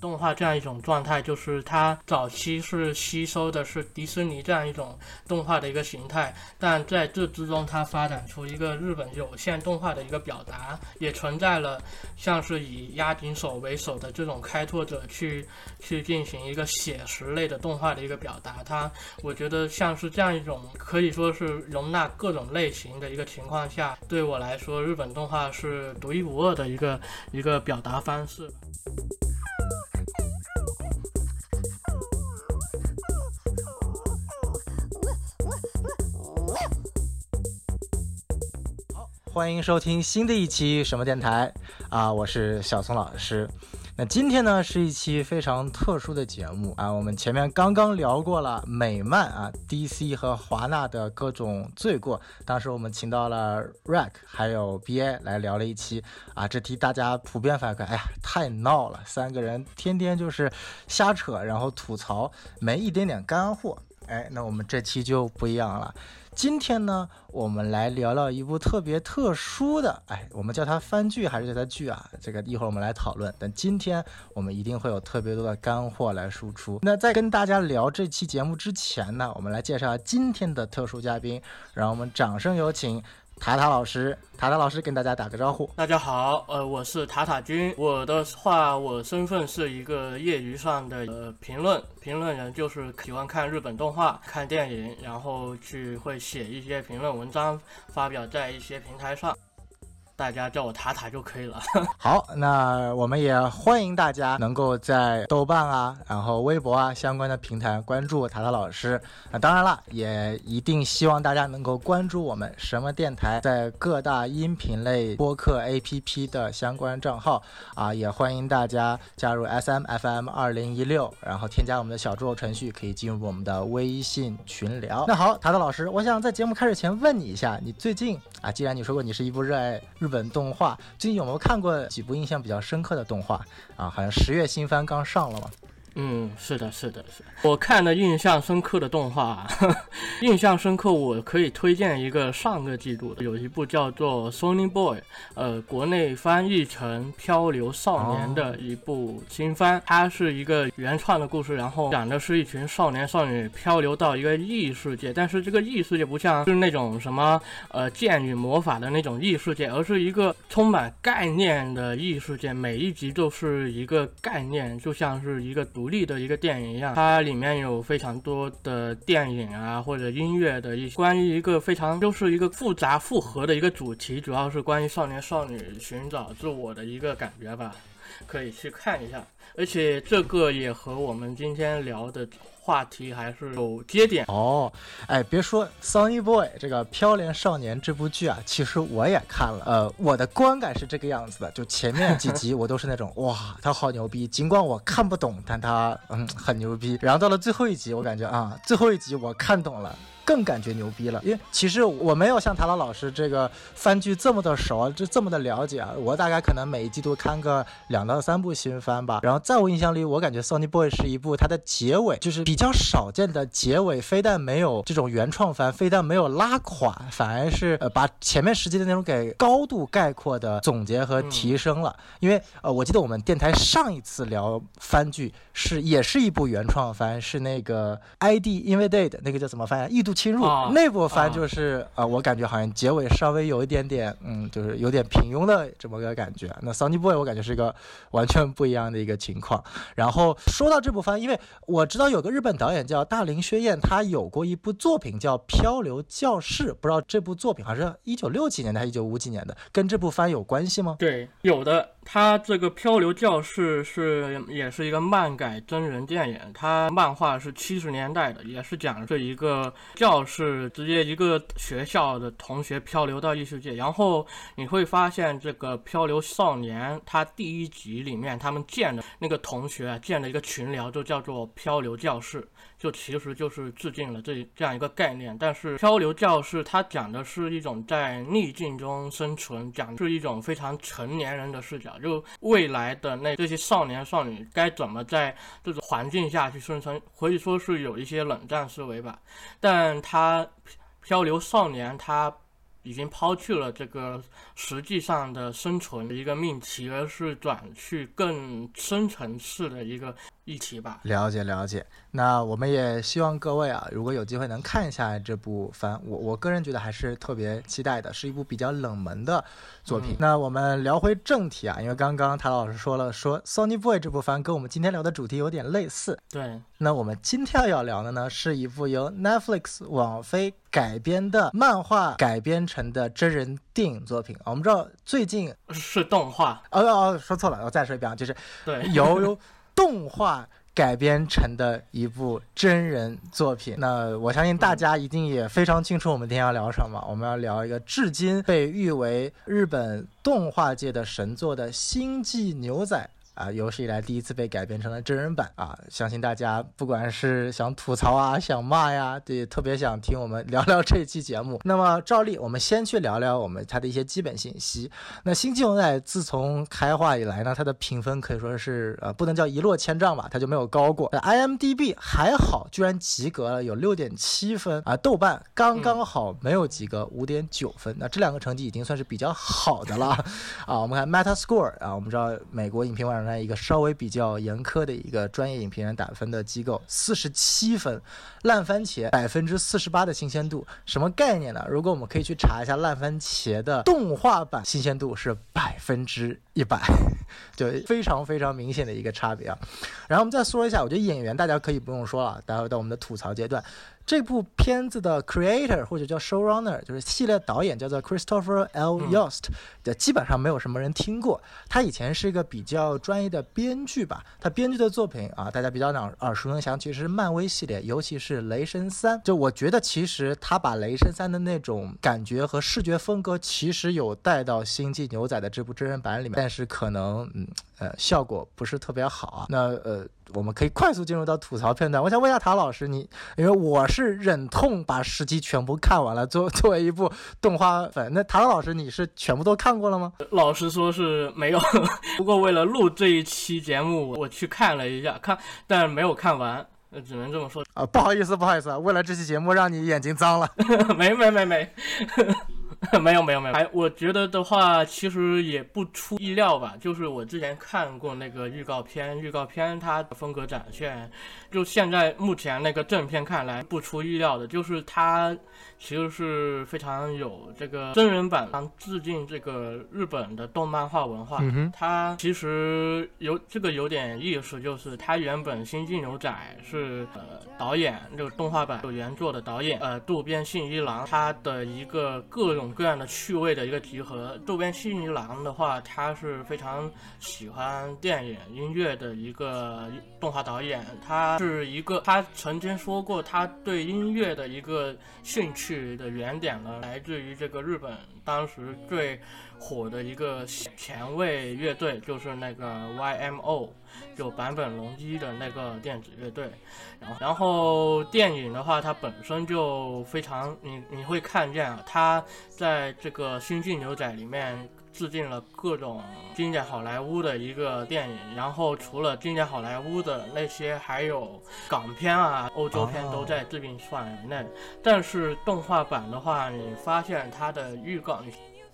动画这样一种状态，就是它早期是吸收的是迪士尼这样一种动画的一个形态，但在这之中，它发展出一个日本有线动画的一个表达，也存在了像是以押井守为首的这种开拓者去去进行一个写实类的动画的一个表达。它，我觉得像是这样一种可以说是容纳各种类型的一个情况下，对我来说，日本动画是独一无二的一个一个表达方式。欢迎收听新的一期什么电台啊！我是小松老师。那今天呢是一期非常特殊的节目啊！我们前面刚刚聊过了美漫啊，DC 和华纳的各种罪过。当时我们请到了 Rack 还有 BA 来聊了一期啊，这题大家普遍反馈，哎呀，太闹了，三个人天天就是瞎扯，然后吐槽，没一点点干货。哎，那我们这期就不一样了。今天呢，我们来聊聊一部特别特殊的，哎，我们叫它番剧还是叫它剧啊？这个一会儿我们来讨论。但今天我们一定会有特别多的干货来输出。那在跟大家聊这期节目之前呢，我们来介绍今天的特殊嘉宾，让我们掌声有请。塔塔老师，塔塔老师跟大家打个招呼。大家好，呃，我是塔塔君。我的话，我身份是一个业余上的呃评论评论人，就是喜欢看日本动画、看电影，然后去会写一些评论文章，发表在一些平台上。大家叫我塔塔就可以了。好，那我们也欢迎大家能够在豆瓣啊，然后微博啊相关的平台关注塔塔老师。那当然了，也一定希望大家能够关注我们什么电台在各大音频类播客 APP 的相关账号啊，也欢迎大家加入 SMFM 二零一六，然后添加我们的小助手程序，可以进入我们的微信群聊。那好，塔塔老师，我想在节目开始前问你一下，你最近啊，既然你说过你是一部热爱本动画最近有没有看过几部印象比较深刻的动画啊？好像十月新番刚上了嘛。嗯，是的，是的，是的我看的印象深刻的动画，印象深刻，我可以推荐一个上个季度的，有一部叫做《Sony Boy》，呃，国内翻译成《漂流少年》的一部新番，它是一个原创的故事，然后讲的是一群少年少女漂流到一个异世界，但是这个异世界不像是那种什么呃剑与魔法的那种异世界，而是一个充满概念的异世界，每一集都是一个概念，就像是一个。独立的一个电影一样，它里面有非常多的电影啊，或者音乐的一些关于一个非常就是一个复杂复合的一个主题，主要是关于少年少女寻找自我的一个感觉吧，可以去看一下。而且这个也和我们今天聊的。话题还是有接点哦，哎，别说《Sunny Boy》这个《飘零少年》这部剧啊，其实我也看了。呃，我的观感是这个样子的，就前面几集我都是那种 哇，他好牛逼，尽管我看不懂，但他嗯很牛逼。然后到了最后一集，我感觉啊，最后一集我看懂了。更感觉牛逼了，因为其实我没有像塔拉老师这个番剧这么的熟，就这么的了解啊。我大概可能每一季度看个两到三部新番吧。然后在我印象里，我感觉《Sony Boy》是一部它的结尾就是比较少见的结尾，非但没有这种原创番，非但没有拉垮，反而是呃把前面十集的内容给高度概括的总结和提升了。因为呃，我记得我们电台上一次聊番剧是也是一部原创番，是那个《ID Invaded》那个叫怎么翻译？异度。侵入那部番就是呃，我感觉好像结尾稍微有一点点，嗯，就是有点平庸的这么个感觉。那 Sunny Boy 我感觉是一个完全不一样的一个情况。然后说到这部番，因为我知道有个日日本导演叫大林薛彦，他有过一部作品叫《漂流教室》，不知道这部作品还是一九六几年的还是一九五几年的，跟这部番有关系吗？对，有的。他这个《漂流教室》是也是一个漫改真人电影，他漫画是七十年代的，也是讲这一个教室直接一个学校的同学漂流到异世界，然后你会发现这个漂流少年，他第一集里面他们建的那个同学建了一个群聊就叫做漂流教室。就其实就是致敬了这这样一个概念，但是漂流教室它讲的是一种在逆境中生存，讲是一种非常成年人的视角，就未来的那这些少年少女该怎么在这种环境下去生存，可以说是有一些冷战思维吧。但他漂流少年他已经抛去了这个实际上的生存的一个命题，而是转去更深层次的一个议题吧。了解了解，那我们也希望各位啊，如果有机会能看一下这部番，我我个人觉得还是特别期待的，是一部比较冷门的作品。那我们聊回正题啊，因为刚刚谭老师说了，说《Sony Boy》这部番跟我们今天聊的主题有点类似。对，那我们今天要聊的呢，是一部由 Netflix 网飞改编的漫画改编成的真人电影作品。我们知道最近是动画，哦哦，说错了，我再说一遍啊，就是对，由动画改编成的一部真人作品。那我相信大家一定也非常清楚，我们今天要聊什么。我们要聊一个至今被誉为日本动画界的神作的《星际牛仔》。啊，有史以来第一次被改编成了真人版啊！相信大家不管是想吐槽啊、想骂呀，对，特别想听我们聊聊这期节目。那么照例，我们先去聊聊我们它的一些基本信息。那《星际牛仔》自从开画以来呢，它的评分可以说是呃，不能叫一落千丈吧，它就没有高过。IMDB 还好，居然及格了，有六点七分啊。豆瓣刚刚好没有及格，五点九分。那这两个成绩已经算是比较好的了 啊。我们看 Metascore 啊，我们知道美国影评网站。一个稍微比较严苛的一个专业影评人打分的机构，四十七分，烂番茄百分之四十八的新鲜度，什么概念呢？如果我们可以去查一下烂番茄的动画版新鲜度是百分之一百，就非常非常明显的一个差别啊。然后我们再说一下，我觉得演员大家可以不用说了，待会到我们的吐槽阶段。这部片子的 creator 或者叫 showrunner 就是系列导演叫做 Christopher L. Yost，的基本上没有什么人听过。他以前是一个比较专业的编剧吧，他编剧的作品啊，大家比较耳耳熟能详，其实是漫威系列，尤其是雷神三。就我觉得其实他把雷神三的那种感觉和视觉风格，其实有带到星际牛仔的这部真人版里面，但是可能嗯呃效果不是特别好啊。那呃。我们可以快速进入到吐槽片段。我想问一下唐老师，你因为我是忍痛把十集全部看完了，作 作为一部动画粉，那唐老师你是全部都看过了吗？老实说是没有，不过为了录这一期节目，我去看了一下，看但没有看完，只能这么说啊。不好意思，不好意思，为了这期节目让你眼睛脏了。没没没没。没有没有没有，还我觉得的话，其实也不出意料吧。就是我之前看过那个预告片，预告片它的风格展现，就现在目前那个正片看来不出意料的，就是它其实是非常有这个真人版致敬这个日本的动漫画文化。它其实有这个有点意思，就是它原本《星际牛仔》是呃导演这个动画版有原作的导演呃渡边信一郎，他的一个各种。各样的趣味的一个集合。渡边信一郎的话，他是非常喜欢电影音乐的一个动画导演。他是一个，他曾经说过，他对音乐的一个兴趣的原点呢，来自于这个日本当时最火的一个前卫乐队，就是那个 YMO，就坂本龙一的那个电子乐队。然后，然后电影的话，它本身就非常，你你会看见啊，它在这个《星际牛仔》里面致敬了各种经典好莱坞的一个电影。然后，除了经典好莱坞的那些，还有港片啊、欧洲片都在致敬范围内。但是动画版的话，你发现它的预告，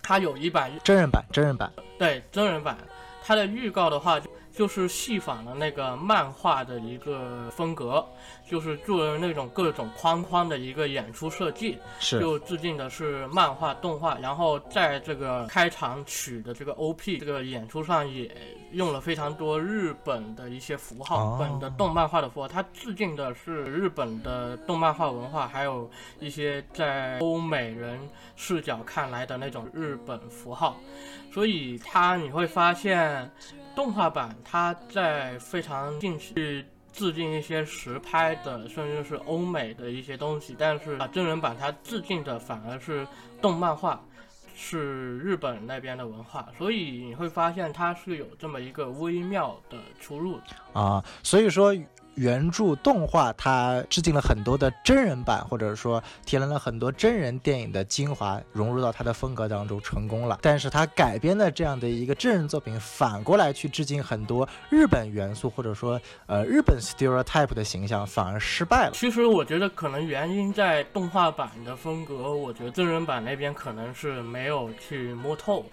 它有一版真人版，真人版，对，真人版，它的预告的话。就是戏仿了那个漫画的一个风格，就是做了那种各种框框的一个演出设计，是就致敬的是漫画动画，然后在这个开场曲的这个 OP 这个演出上也用了非常多日本的一些符号，本的动漫画的符号，它致敬的是日本的动漫画文化，还有一些在欧美人视角看来的那种日本符号，所以它你会发现。动画版它在非常近去致敬一些实拍的，甚至是欧美的一些东西，但是啊，真人版它致敬的反而是动漫画，是日本那边的文化，所以你会发现它是有这么一个微妙的出入啊。所以说，原著动画，它致敬了很多的真人版，或者说提炼了很多真人电影的精华，融入到它的风格当中，成功了。但是它改编的这样的一个真人作品，反过来去致敬很多日本元素，或者说呃日本 stereotype 的形象，反而失败了。其实我觉得可能原因在动画版的风格，我觉得真人版那边可能是没有去摸透。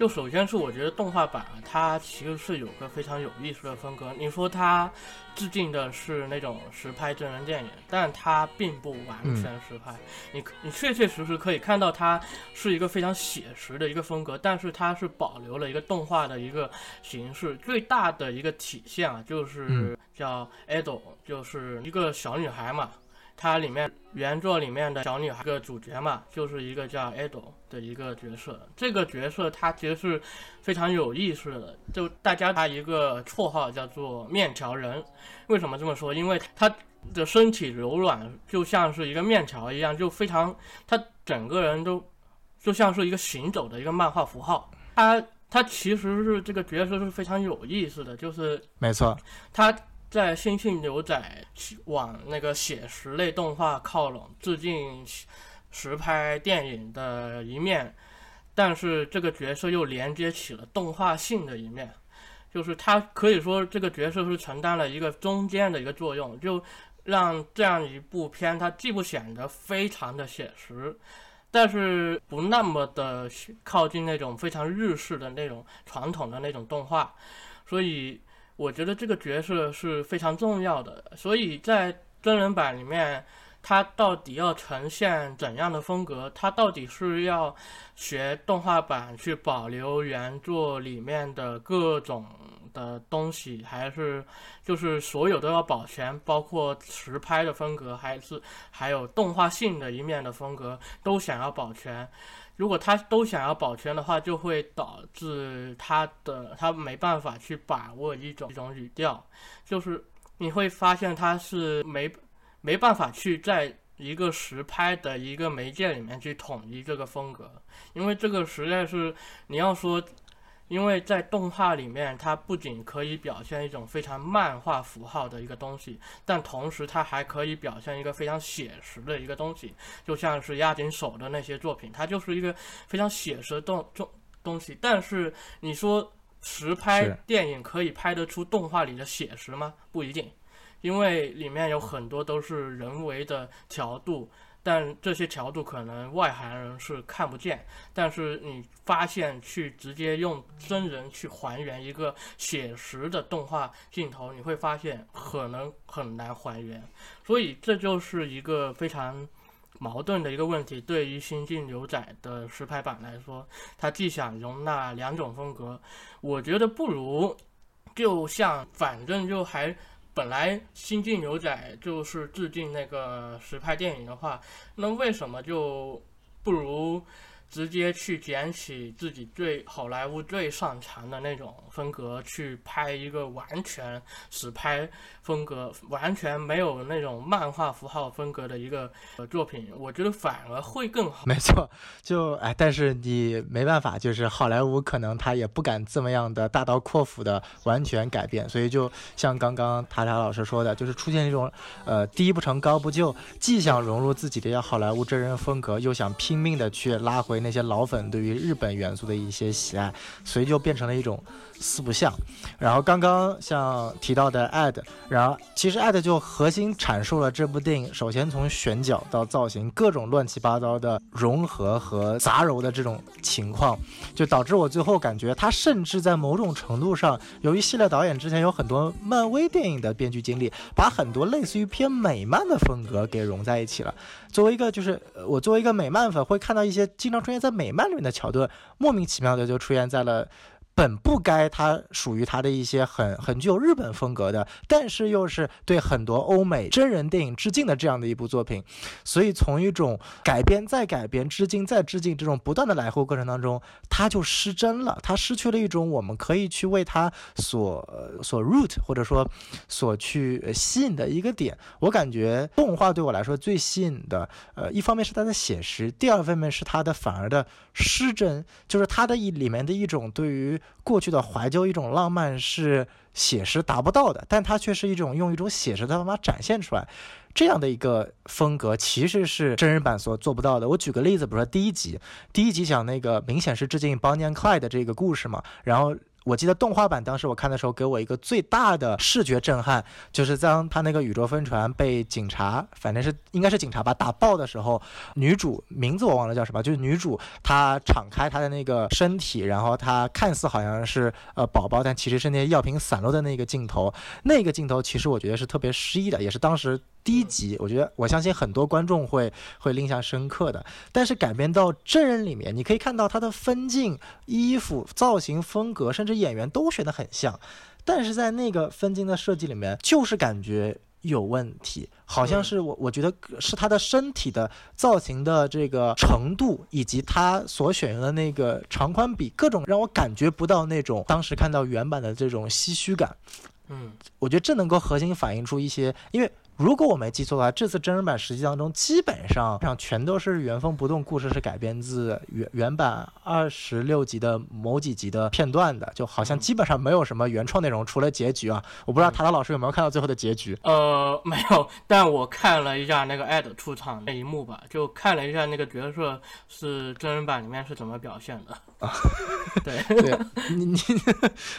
就首先是我觉得动画版它其实是有个非常有意思的风格。你说它致敬的是那种实拍真人电影，但它并不完全实拍。你你确确实实可以看到它是一个非常写实的一个风格，但是它是保留了一个动画的一个形式。最大的一个体现啊，就是叫 Ado，就是一个小女孩嘛。它里面原作里面的小女孩个主角嘛，就是一个叫 Ado 的一个角色。这个角色他其实是非常有意思的，就大家他一个绰号叫做面条人。为什么这么说？因为他的身体柔软，就像是一个面条一样，就非常他整个人都就像是一个行走的一个漫画符号。他他其实是这个角色是非常有意思的，就是没错，他。在《星星牛仔》往那个写实类动画靠拢，致敬实拍电影的一面，但是这个角色又连接起了动画性的一面，就是他可以说这个角色是承担了一个中间的一个作用，就让这样一部片它既不显得非常的写实，但是不那么的靠近那种非常日式的那种传统的那种动画，所以。我觉得这个角色是非常重要的，所以在真人版里面，他到底要呈现怎样的风格？他到底是要学动画版去保留原作里面的各种的东西，还是就是所有都要保全，包括实拍的风格，还是还有动画性的一面的风格都想要保全？如果他都想要保全的话，就会导致他的他没办法去把握一种一种语调，就是你会发现他是没没办法去在一个实拍的一个媒介里面去统一这个风格，因为这个实在是你要说。因为在动画里面，它不仅可以表现一种非常漫画符号的一个东西，但同时它还可以表现一个非常写实的一个东西，就像是押井守的那些作品，它就是一个非常写实的动东东西。但是你说实拍电影可以拍得出动画里的写实吗？不一定，因为里面有很多都是人为的调度。但这些调度可能外行人是看不见，但是你发现去直接用真人去还原一个写实的动画镜头，你会发现可能很难还原，所以这就是一个非常矛盾的一个问题。对于《新晋牛仔》的实拍版来说，它既想容纳两种风格，我觉得不如就像反正就还。本来《新晋牛仔》就是致敬那个实拍电影的话，那为什么就不如？直接去捡起自己最好莱坞最擅长的那种风格去拍一个完全实拍风格、完全没有那种漫画符号风格的一个作品，我觉得反而会更好。没错，就哎，但是你没办法，就是好莱坞可能他也不敢这么样的大刀阔斧的完全改变，所以就像刚刚塔塔老师说的，就是出现一种呃低不成高不就，既想融入自己的好莱坞真人风格，又想拼命的去拉回。那些老粉对于日本元素的一些喜爱，所以就变成了一种四不像。然后刚刚像提到的 ad，然后其实 ad 就核心阐述了这部电影，首先从选角到造型，各种乱七八糟的融合和杂糅的这种情况，就导致我最后感觉它甚至在某种程度上，由于系列导演之前有很多漫威电影的编剧经历，把很多类似于偏美漫的风格给融在一起了。作为一个就是我作为一个美漫粉，会看到一些经常出现在美漫里面的桥段，莫名其妙的就出现在了。本不该它属于它的一些很很具有日本风格的，但是又是对很多欧美真人电影致敬的这样的一部作品，所以从一种改编再改编、致敬再致敬这种不断的来回过程当中，它就失真了，它失去了一种我们可以去为它所所 root 或者说所去吸引的一个点。我感觉动画对我来说最吸引的，呃，一方面是它的写实，第二方面是它的反而的失真，就是它的一里面的一种对于过去的怀旧一种浪漫是写实达不到的，但它却是一种用一种写实的方法展现出来。这样的一个风格其实是真人版所做不到的。我举个例子，比如说第一集，第一集讲那个明显是致敬 bonnie clyde 的这个故事嘛，然后。我记得动画版当时我看的时候，给我一个最大的视觉震撼，就是当他那个宇宙飞船被警察，反正是应该是警察吧打爆的时候，女主名字我忘了叫什么，就是女主她敞开她的那个身体，然后她看似好像是呃宝宝，但其实是那些药品散落的那个镜头，那个镜头其实我觉得是特别诗意的，也是当时。第一集，我觉得我相信很多观众会会印象深刻的。但是改编到真人里面，你可以看到他的分镜、衣服、造型、风格，甚至演员都选得很像。但是在那个分镜的设计里面，就是感觉有问题，好像是我我觉得是他的身体的造型的这个程度，以及他所选用的那个长宽比，各种让我感觉不到那种当时看到原版的这种唏嘘感。嗯，我觉得这能够核心反映出一些，因为。如果我没记错的话，这次真人版实际当中基本上上全都是原封不动，故事是改编自原原版二十六集的某几集的片段的，就好像基本上没有什么原创内容，除了结局啊。我不知道塔塔老师有没有看到最后的结局？呃，没有，但我看了一下那个艾德出场那一幕吧，就看了一下那个角色是真人版里面是怎么表现的。啊，对对，你你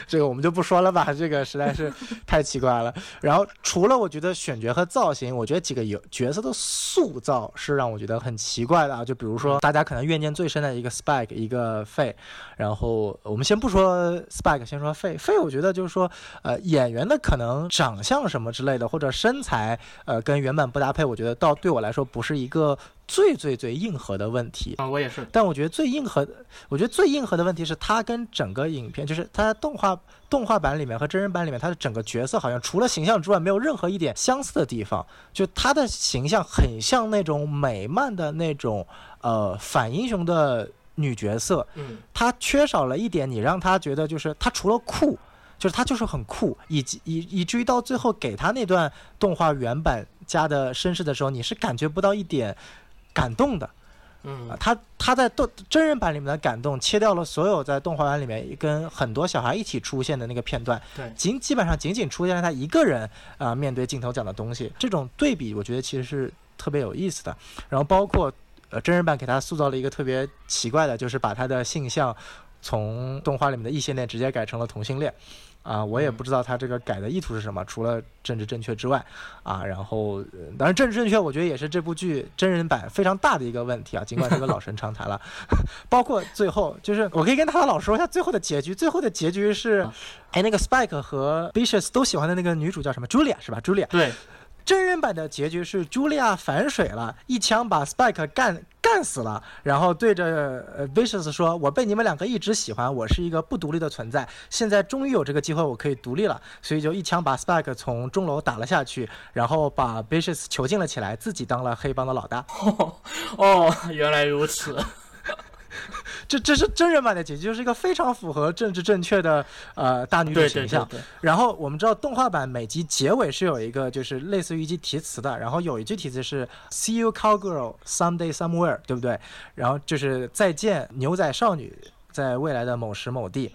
这个我们就不说了吧，这个实在是太奇怪了。然后除了我觉得选角和造型，我觉得几个有角色的塑造是让我觉得很奇怪的啊。就比如说，大家可能怨念最深的一个 Spike，一个费。然后我们先不说 Spike，先说费。费，我觉得就是说，呃，演员的可能长相什么之类的，或者身材，呃，跟原版不搭配，我觉得倒对我来说不是一个。最最最硬核的问题啊，我也是。但我觉得最硬核，我觉得最硬核的问题是，它跟整个影片，就是它动画动画版里面和真人版里面，它的整个角色好像除了形象之外，没有任何一点相似的地方。就它的形象很像那种美漫的那种呃反英雄的女角色，嗯，它缺少了一点，你让他觉得就是他除了酷，就是他就是很酷，以及以以至于到最后给他那段动画原版加的绅士的时候，你是感觉不到一点。感动的，嗯，他他在动真人版里面的感动，切掉了所有在动画版里面跟很多小孩一起出现的那个片段，对，仅基本上仅仅出现了他一个人啊面对镜头讲的东西，这种对比我觉得其实是特别有意思的。然后包括呃真人版给他塑造了一个特别奇怪的，就是把他的性向从动画里面的异性恋直接改成了同性恋。啊，我也不知道他这个改的意图是什么，除了政治正确之外，啊，然后当然政治正确，我觉得也是这部剧真人版非常大的一个问题啊。尽管这个老生常谈了，包括最后，就是我可以跟他的老师说一下最后的结局。最后的结局是，哎，那个 Spike 和 b i s h o p s 都喜欢的那个女主叫什么？Julia 是吧？Julia 对。真人版的结局是茱莉亚反水了，一枪把 Spike 干干死了，然后对着呃 Vicious 说：“我被你们两个一直喜欢，我是一个不独立的存在，现在终于有这个机会，我可以独立了。”所以就一枪把 Spike 从钟楼打了下去，然后把 Vicious 囚禁了起来，自己当了黑帮的老大。哦，原来如此。这这是真人版的结局，就是一个非常符合政治正确的呃大女主形象。然后我们知道动画版每集结尾是有一个就是类似于一句题词的，然后有一句题词是 “See you, cowgirl, someday somewhere”，对不对？然后就是再见牛仔少女，在未来的某时某地。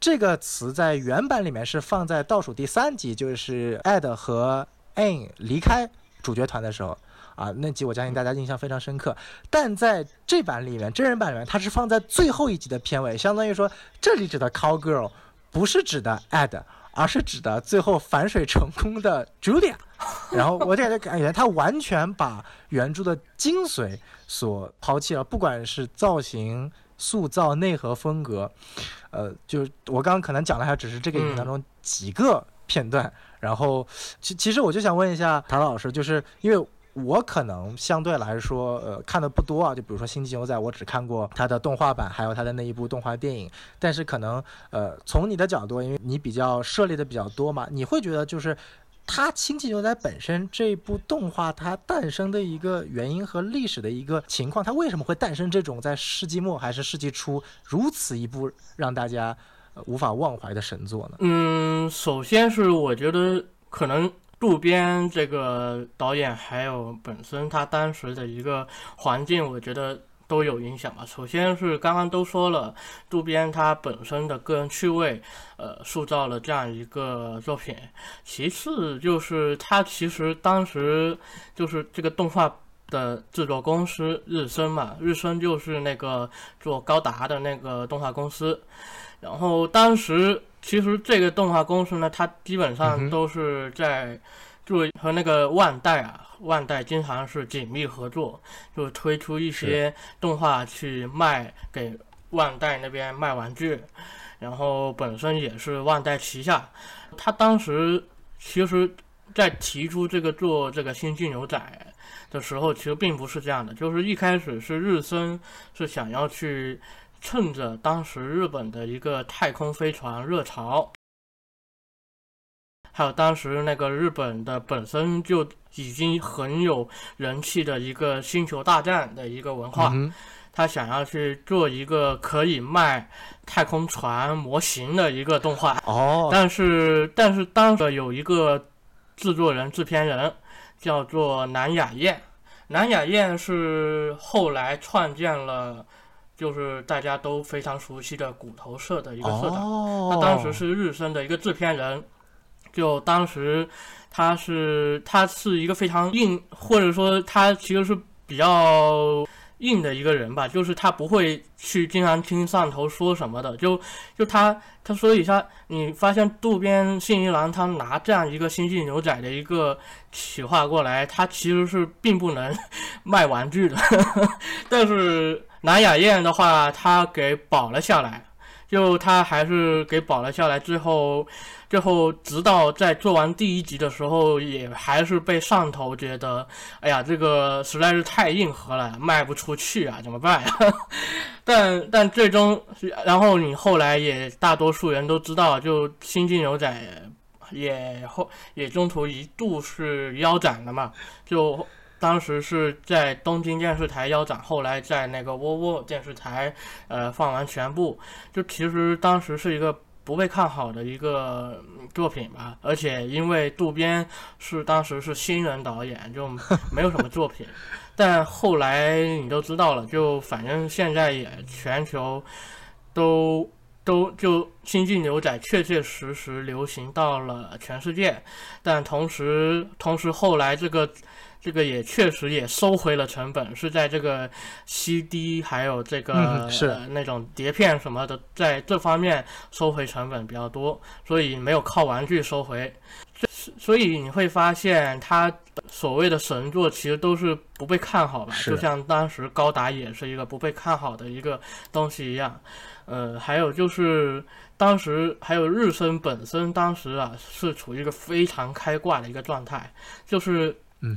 这个词在原版里面是放在倒数第三集，就是 Ed 和 Anne 离开主角团的时候。啊，那集我相信大家印象非常深刻，但在这版里面，真人版里面，它是放在最后一集的片尾，相当于说，这里指的 cow girl 不是指的 Ed，而是指的最后反水成功的 Julia。然后我感觉感觉他完全把原著的精髓所抛弃了，不管是造型、塑造、内核、风格，呃，就我刚刚可能讲的还只是这个影片当中几个片段。然后其其实我就想问一下唐老师，就是因为。我可能相对来说，呃，看的不多啊。就比如说《星际牛仔》，我只看过它的动画版，还有它的那一部动画电影。但是可能，呃，从你的角度，因为你比较涉猎的比较多嘛，你会觉得就是它《星际牛仔》本身这部动画它诞生的一个原因和历史的一个情况，它为什么会诞生这种在世纪末还是世纪初如此一部让大家无法忘怀的神作呢？嗯，首先是我觉得可能。渡边这个导演，还有本身他当时的一个环境，我觉得都有影响吧。首先是刚刚都说了，渡边他本身的个人趣味，呃，塑造了这样一个作品。其次就是他其实当时就是这个动画的制作公司日升嘛，日升就是那个做高达的那个动画公司。然后当时其实这个动画公司呢，它基本上都是在做和那个万代啊。万代经常是紧密合作，就推出一些动画去卖给万代那边卖玩具，然后本身也是万代旗下。他当时其实，在提出这个做这个星际牛仔的时候，其实并不是这样的，就是一开始是日升是想要去趁着当时日本的一个太空飞船热潮。还有当时那个日本的本身就已经很有人气的一个星球大战的一个文化，他想要去做一个可以卖太空船模型的一个动画。哦，但是但是当时有一个制作人制片人叫做南雅彦，南雅彦是后来创建了，就是大家都非常熟悉的骨头社的一个社长，他当时是日升的一个制片人。就当时，他是他是一个非常硬，或者说他其实是比较硬的一个人吧。就是他不会去经常听上头说什么的。就就他他说一下你发现渡边信一郎他拿这样一个星际牛仔的一个企划过来，他其实是并不能 卖玩具的。但是南雅燕的话，他给保了下来。就他还是给保了下来，最后。最后，直到在做完第一集的时候，也还是被上头觉得，哎呀，这个实在是太硬核了，卖不出去啊，怎么办呀？但但最终，然后你后来也大多数人都知道，就《星际牛仔》也后也中途一度是腰斩了嘛，就当时是在东京电视台腰斩，后来在那个窝窝电视台呃放完全部，就其实当时是一个。不被看好的一个作品吧，而且因为渡边是当时是新人导演，就 没有什么作品。但后来你都知道了，就反正现在也全球都都就星际牛仔确确实实流行到了全世界，但同时同时后来这个。这个也确实也收回了成本，是在这个 CD 还有这个是那种碟片什么的，在这方面收回成本比较多，所以没有靠玩具收回。所以你会发现，他所谓的神作其实都是不被看好吧？就像当时高达也是一个不被看好的一个东西一样。呃，还有就是当时还有日升本身当时啊是处于一个非常开挂的一个状态，就是。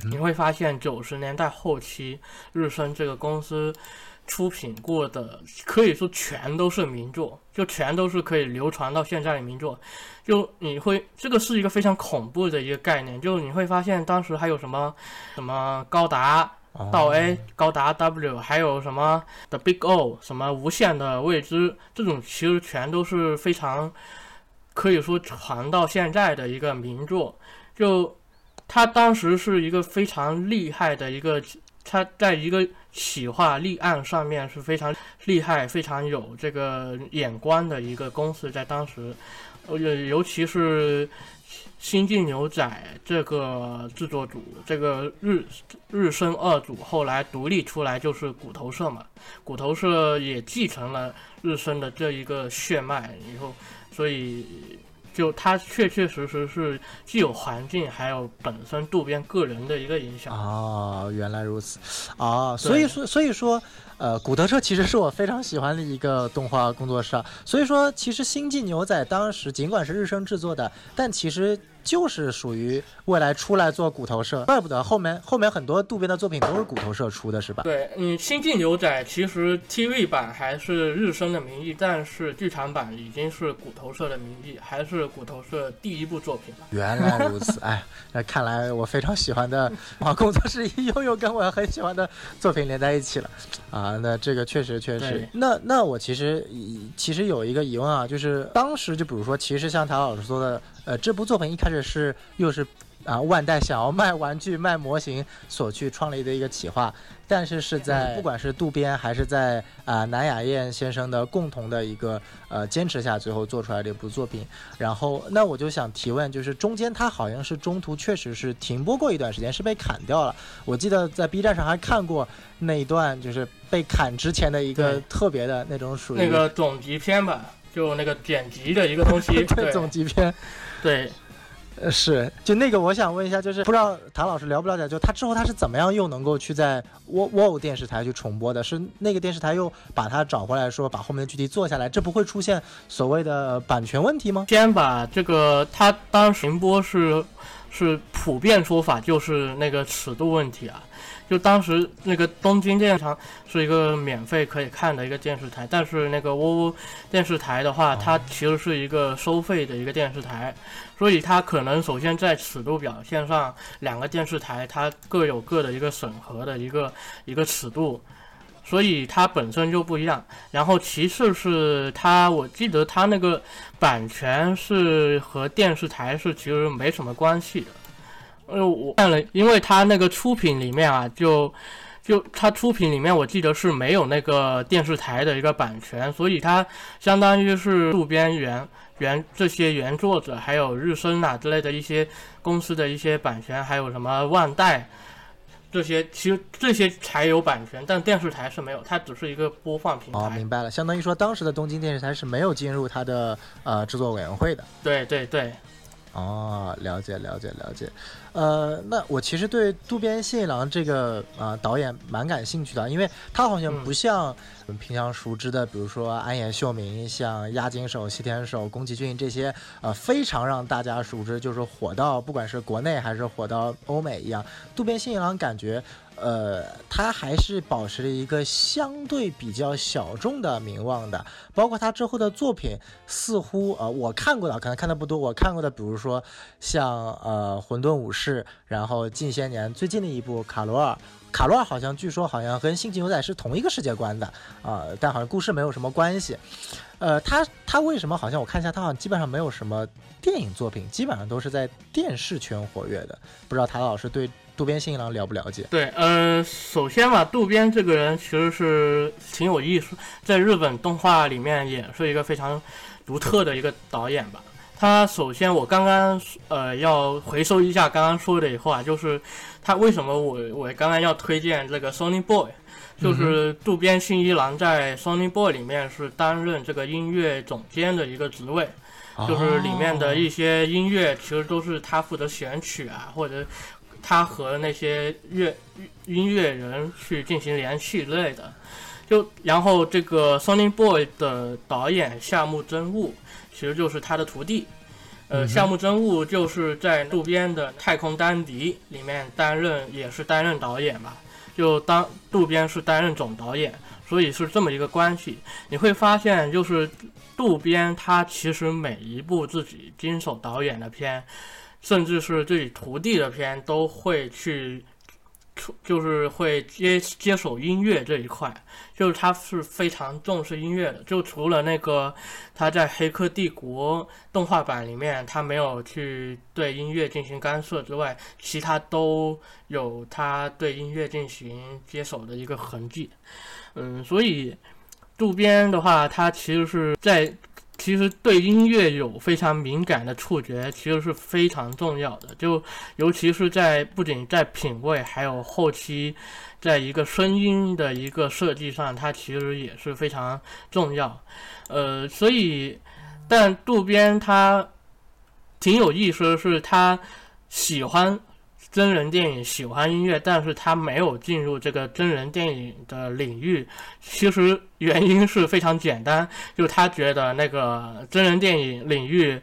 你会发现，九十年代后期，日升这个公司出品过的，可以说全都是名作，就全都是可以流传到现在的名作。就你会，这个是一个非常恐怖的一个概念。就你会发现，当时还有什么什么高达到 A、高达 W，还有什么 The Big O，什么无限的未知，这种其实全都是非常可以说传到现在的一个名作。就他当时是一个非常厉害的一个，他在一个企划立案上面是非常厉害、非常有这个眼光的一个公司，在当时，呃，尤其是《星际牛仔》这个制作组，这个日日升二组后来独立出来就是骨头社嘛，骨头社也继承了日升的这一个血脉以后，所以。就它确确实实是既有环境，还有本身渡边个人的一个影响。啊，原来如此。啊，所以说所以说。呃，古德彻其实是我非常喜欢的一个动画工作室，所以说其实《星际牛仔》当时尽管是日升制作的，但其实就是属于未来出来做骨头社，怪不得后面后面很多渡边的作品都是骨头社出的，是吧？对，你《星际牛仔》其实 TV 版还是日升的名义，但是剧场版已经是骨头社的名义，还是骨头社第一部作品了。原来如此，哎，那看来我非常喜欢的啊工作室又又跟我很喜欢的作品连在一起了，啊。啊，那这个确实确实，那那我其实其实有一个疑问啊，就是当时就比如说，其实像陶老师说的，呃，这部作品一开始是又是。啊万代想要卖玩具卖模型所去创立的一个企划，但是是在不管是渡边还是在啊南雅彦先生的共同的一个呃坚持下，最后做出来的一部作品。然后那我就想提问，就是中间他好像是中途确实是停播过一段时间，是被砍掉了。我记得在 B 站上还看过那一段，就是被砍之前的一个特别的那种属于那个总集篇吧，就那个剪辑的一个东西，对总集篇，对。呃，是，就那个，我想问一下，就是不知道唐老师了不了解，就他之后他是怎么样又能够去在沃沃偶电视台去重播的？是那个电视台又把他找回来，说把后面的具体做下来，这不会出现所谓的版权问题吗？先把这个，他当时重播是是普遍说法，就是那个尺度问题啊。就当时那个东京电视台是一个免费可以看的一个电视台，但是那个窝窝电视台的话，它其实是一个收费的一个电视台，所以它可能首先在尺度表现上，两个电视台它各有各的一个审核的一个一个尺度，所以它本身就不一样。然后其次是它，我记得它那个版权是和电视台是其实没什么关系的。呃，我看了，因为他那个出品里面啊，就就他出品里面，我记得是没有那个电视台的一个版权，所以它相当于是渡边原原这些原作者，还有日升啊之类的一些公司的一些版权，还有什么万代这些，其实这些才有版权，但电视台是没有，它只是一个播放平台。哦，明白了，相当于说当时的东京电视台是没有进入它的呃制作委员会的。对对对。哦，了解了解了解。呃，那我其实对渡边信一郎这个啊导演蛮感兴趣的，因为他好像不像我们平常熟知的，比如说安野秀明、像押井守、西田守、宫崎骏这些呃非常让大家熟知，就是火到不管是国内还是火到欧美一样。渡边信一郎感觉。呃，他还是保持了一个相对比较小众的名望的，包括他之后的作品，似乎呃，我看过的可能看的不多，我看过的，比如说像呃《混沌武士》，然后近些年最近的一部《卡罗尔》，卡罗尔好像据说好像跟《星际牛仔》是同一个世界观的啊，但好像故事没有什么关系。呃，他他为什么好像我看一下，他好像基本上没有什么电影作品，基本上都是在电视圈活跃的，不知道谭老师对。渡边信一郎了不了解？对，呃，首先嘛，渡边这个人其实是挺有意思，在日本动画里面也是一个非常独特的一个导演吧。他首先，我刚刚呃要回收一下刚刚说的以后啊，就是他为什么我我刚刚要推荐这个 Sony Boy，就是渡边信一郎在 Sony Boy 里面是担任这个音乐总监的一个职位，就是里面的一些音乐其实都是他负责选曲啊，或者。他和那些乐音乐人去进行联系之类的，就然后这个《Sony Boy》的导演夏目真悟其实就是他的徒弟，呃，夏目真悟就是在渡边的《太空丹迪》里面担任也是担任导演吧，就当渡边是担任总导演，所以是这么一个关系。你会发现，就是渡边他其实每一部自己经手导演的片。甚至是自己徒弟的片都会去，就是会接接手音乐这一块，就是他是非常重视音乐的。就除了那个他在《黑客帝国》动画版里面他没有去对音乐进行干涉之外，其他都有他对音乐进行接手的一个痕迹。嗯，所以渡边的话，他其实是在。其实对音乐有非常敏感的触觉，其实是非常重要的。就尤其是在不仅在品味，还有后期，在一个声音的一个设计上，它其实也是非常重要。呃，所以，但渡边他挺有意思的是，他喜欢。真人电影喜欢音乐，但是他没有进入这个真人电影的领域。其实原因是非常简单，就他觉得那个真人电影领域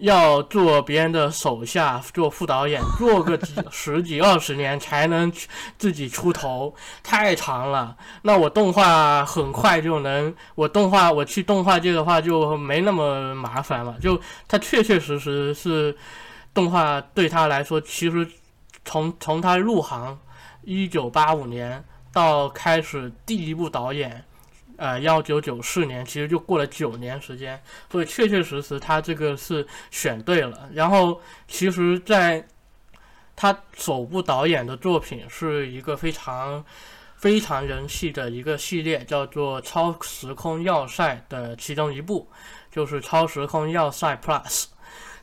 要做别人的手下，做副导演，做个几十几二十年才能自己出头，太长了。那我动画很快就能，我动画我去动画界的话就没那么麻烦了。就他确确实实是动画对他来说，其实。从从他入行，一九八五年到开始第一部导演，呃，幺九九四年，其实就过了九年时间，所以确确实实他这个是选对了。然后，其实，在他首部导演的作品是一个非常非常人气的一个系列，叫做《超时空要塞》的其中一部，就是《超时空要塞 Plus》。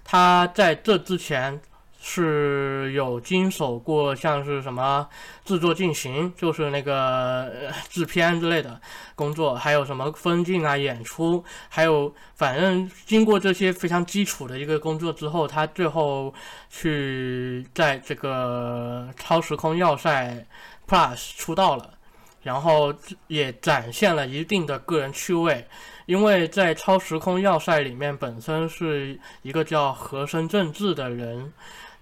他在这之前。是有经手过像是什么制作进行，就是那个制片之类的工作，还有什么分镜啊、演出，还有反正经过这些非常基础的一个工作之后，他最后去在这个超时空要塞 Plus 出道了，然后也展现了一定的个人趣味，因为在超时空要塞里面本身是一个叫和生正治的人。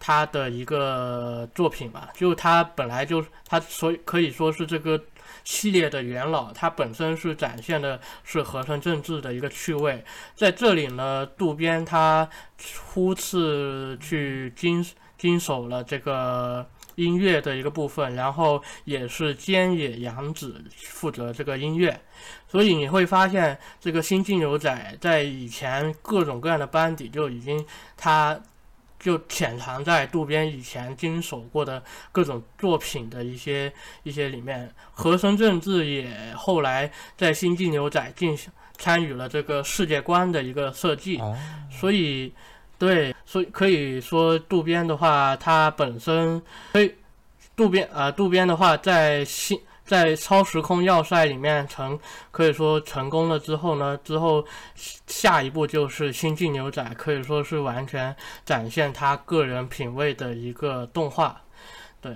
他的一个作品吧，就他本来就他所以可以说是这个系列的元老，他本身是展现的是和成政治的一个趣味，在这里呢，渡边他初次去经经手了这个音乐的一个部分，然后也是兼野洋子负责这个音乐，所以你会发现这个新进牛仔在以前各种各样的班底就已经他。就潜藏在渡边以前经手过的各种作品的一些一些里面，和生政治也后来在星际牛仔进行参与了这个世界观的一个设计，所以对，所以可以说渡边的话，他本身，所以渡边啊，渡边的话在新。在超时空要塞里面成可以说成功了之后呢，之后下一步就是星际牛仔，可以说是完全展现他个人品味的一个动画，对。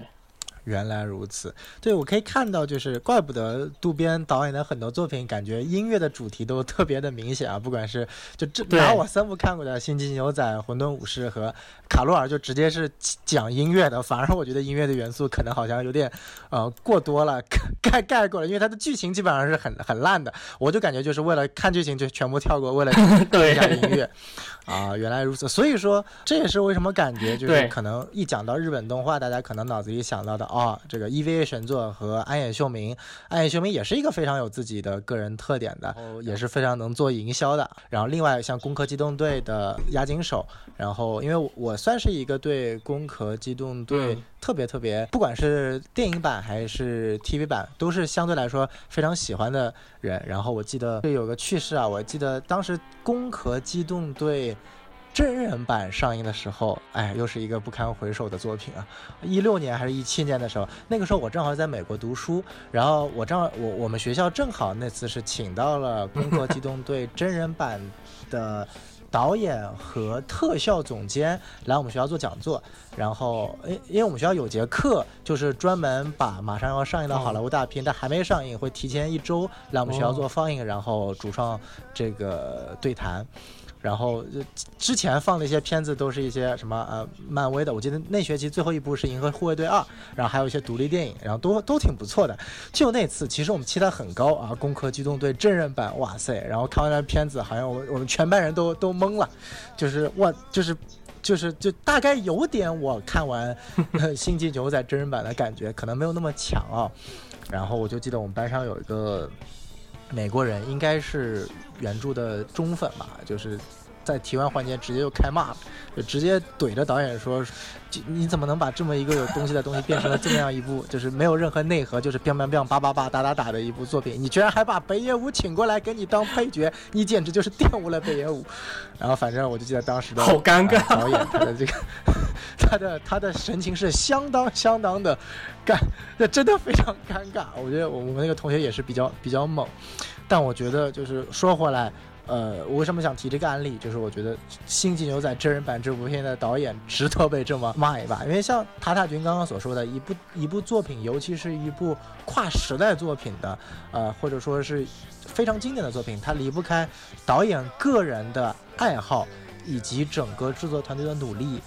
原来如此，对我可以看到，就是怪不得渡边导演的很多作品，感觉音乐的主题都特别的明显啊。不管是就这拿我三部看过的《星际牛仔》《混沌武士》和《卡洛尔》，就直接是讲音乐的。反而我觉得音乐的元素可能好像有点呃过多了，盖盖过了，因为它的剧情基本上是很很烂的。我就感觉就是为了看剧情就全部跳过，为了 听一下音乐。啊，原来如此，所以说这也是为什么感觉就是可能一讲到日本动画，大家可能脑子里想到的啊，这个 EVA 神作和安野秀明，安野秀明也是一个非常有自己的个人特点的，也是非常能做营销的。然后另外像攻壳机动队的押井守，然后因为我算是一个对攻壳机动队特别特别，不管是电影版还是 TV 版，都是相对来说非常喜欢的人。然后我记得这有个趣事啊，我记得当时攻壳机动队。真人版上映的时候，哎，又是一个不堪回首的作品啊！一六年还是一七年的时候，那个时候我正好在美国读书，然后我正好我我们学校正好那次是请到了《攻壳机动队》真人版的导演和特效总监来我们学校做讲座，然后因因为我们学校有节课，就是专门把马上要上映的好莱坞大片，但还没上映，会提前一周来我们学校做放映，然后主创这个对谈。然后之前放的一些片子都是一些什么呃漫威的，我记得那学期最后一部是《银河护卫队二》，然后还有一些独立电影，然后都都挺不错的。就那次，其实我们期待很高啊，《攻壳机动队》真人版，哇塞！然后看完那片子，好像我们我们全班人都都懵了，就是哇，就是就是就大概有点我看完《星际牛仔》真人版的感觉，可能没有那么强啊。然后我就记得我们班上有一个。美国人应该是原著的忠粉吧，就是在提问环节直接就开骂了，就直接怼着导演说：“你怎么能把这么一个有东西的东西变成了这么样一部就是没有任何内核，就是 biang biang biang 叭叭叭打打打的一部作品？你居然还把北野武请过来给你当配角，你简直就是玷污了北野武。”然后反正我就记得当时的好尴尬，导演他的这个他的他的神情是相当相当的。尴，那真的非常尴尬。我觉得我们那个同学也是比较比较猛，但我觉得就是说回来，呃，我为什么想提这个案例？就是我觉得《星际牛仔》真人版这部片的导演值得被这么骂一把，因为像塔塔君刚刚所说的一部一部作品，尤其是一部跨时代作品的，呃，或者说是非常经典的作品，它离不开导演个人的爱好以及整个制作团队的努力。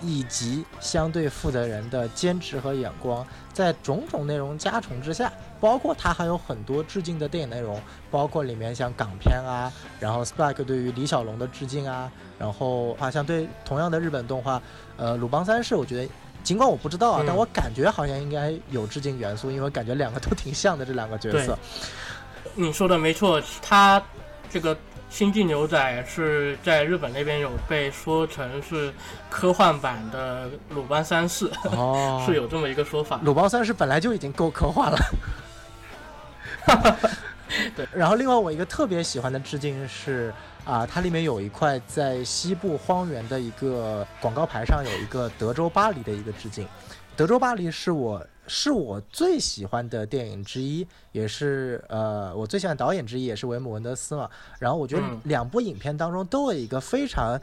以及相对负责人的坚持和眼光，在种种内容加成之下，包括它还有很多致敬的电影内容，包括里面像港片啊，然后 Spike 对于李小龙的致敬啊，然后好像对同样的日本动画，呃，鲁邦三世，我觉得尽管我不知道啊，但我感觉好像应该有致敬元素，因为感觉两个都挺像的这两个角色。你说的没错，他这个。星际牛仔是在日本那边有被说成是科幻版的鲁班三世，哦，是有这么一个说法。鲁班三世本来就已经够科幻了。对，然后另外我一个特别喜欢的致敬是啊，它里面有一块在西部荒原的一个广告牌上有一个德州巴黎的一个致敬。德州巴黎是我是我最喜欢的电影之一，也是呃我最喜欢导演之一，也是维姆文德斯嘛。然后我觉得嗯两部影片当中都有一个非常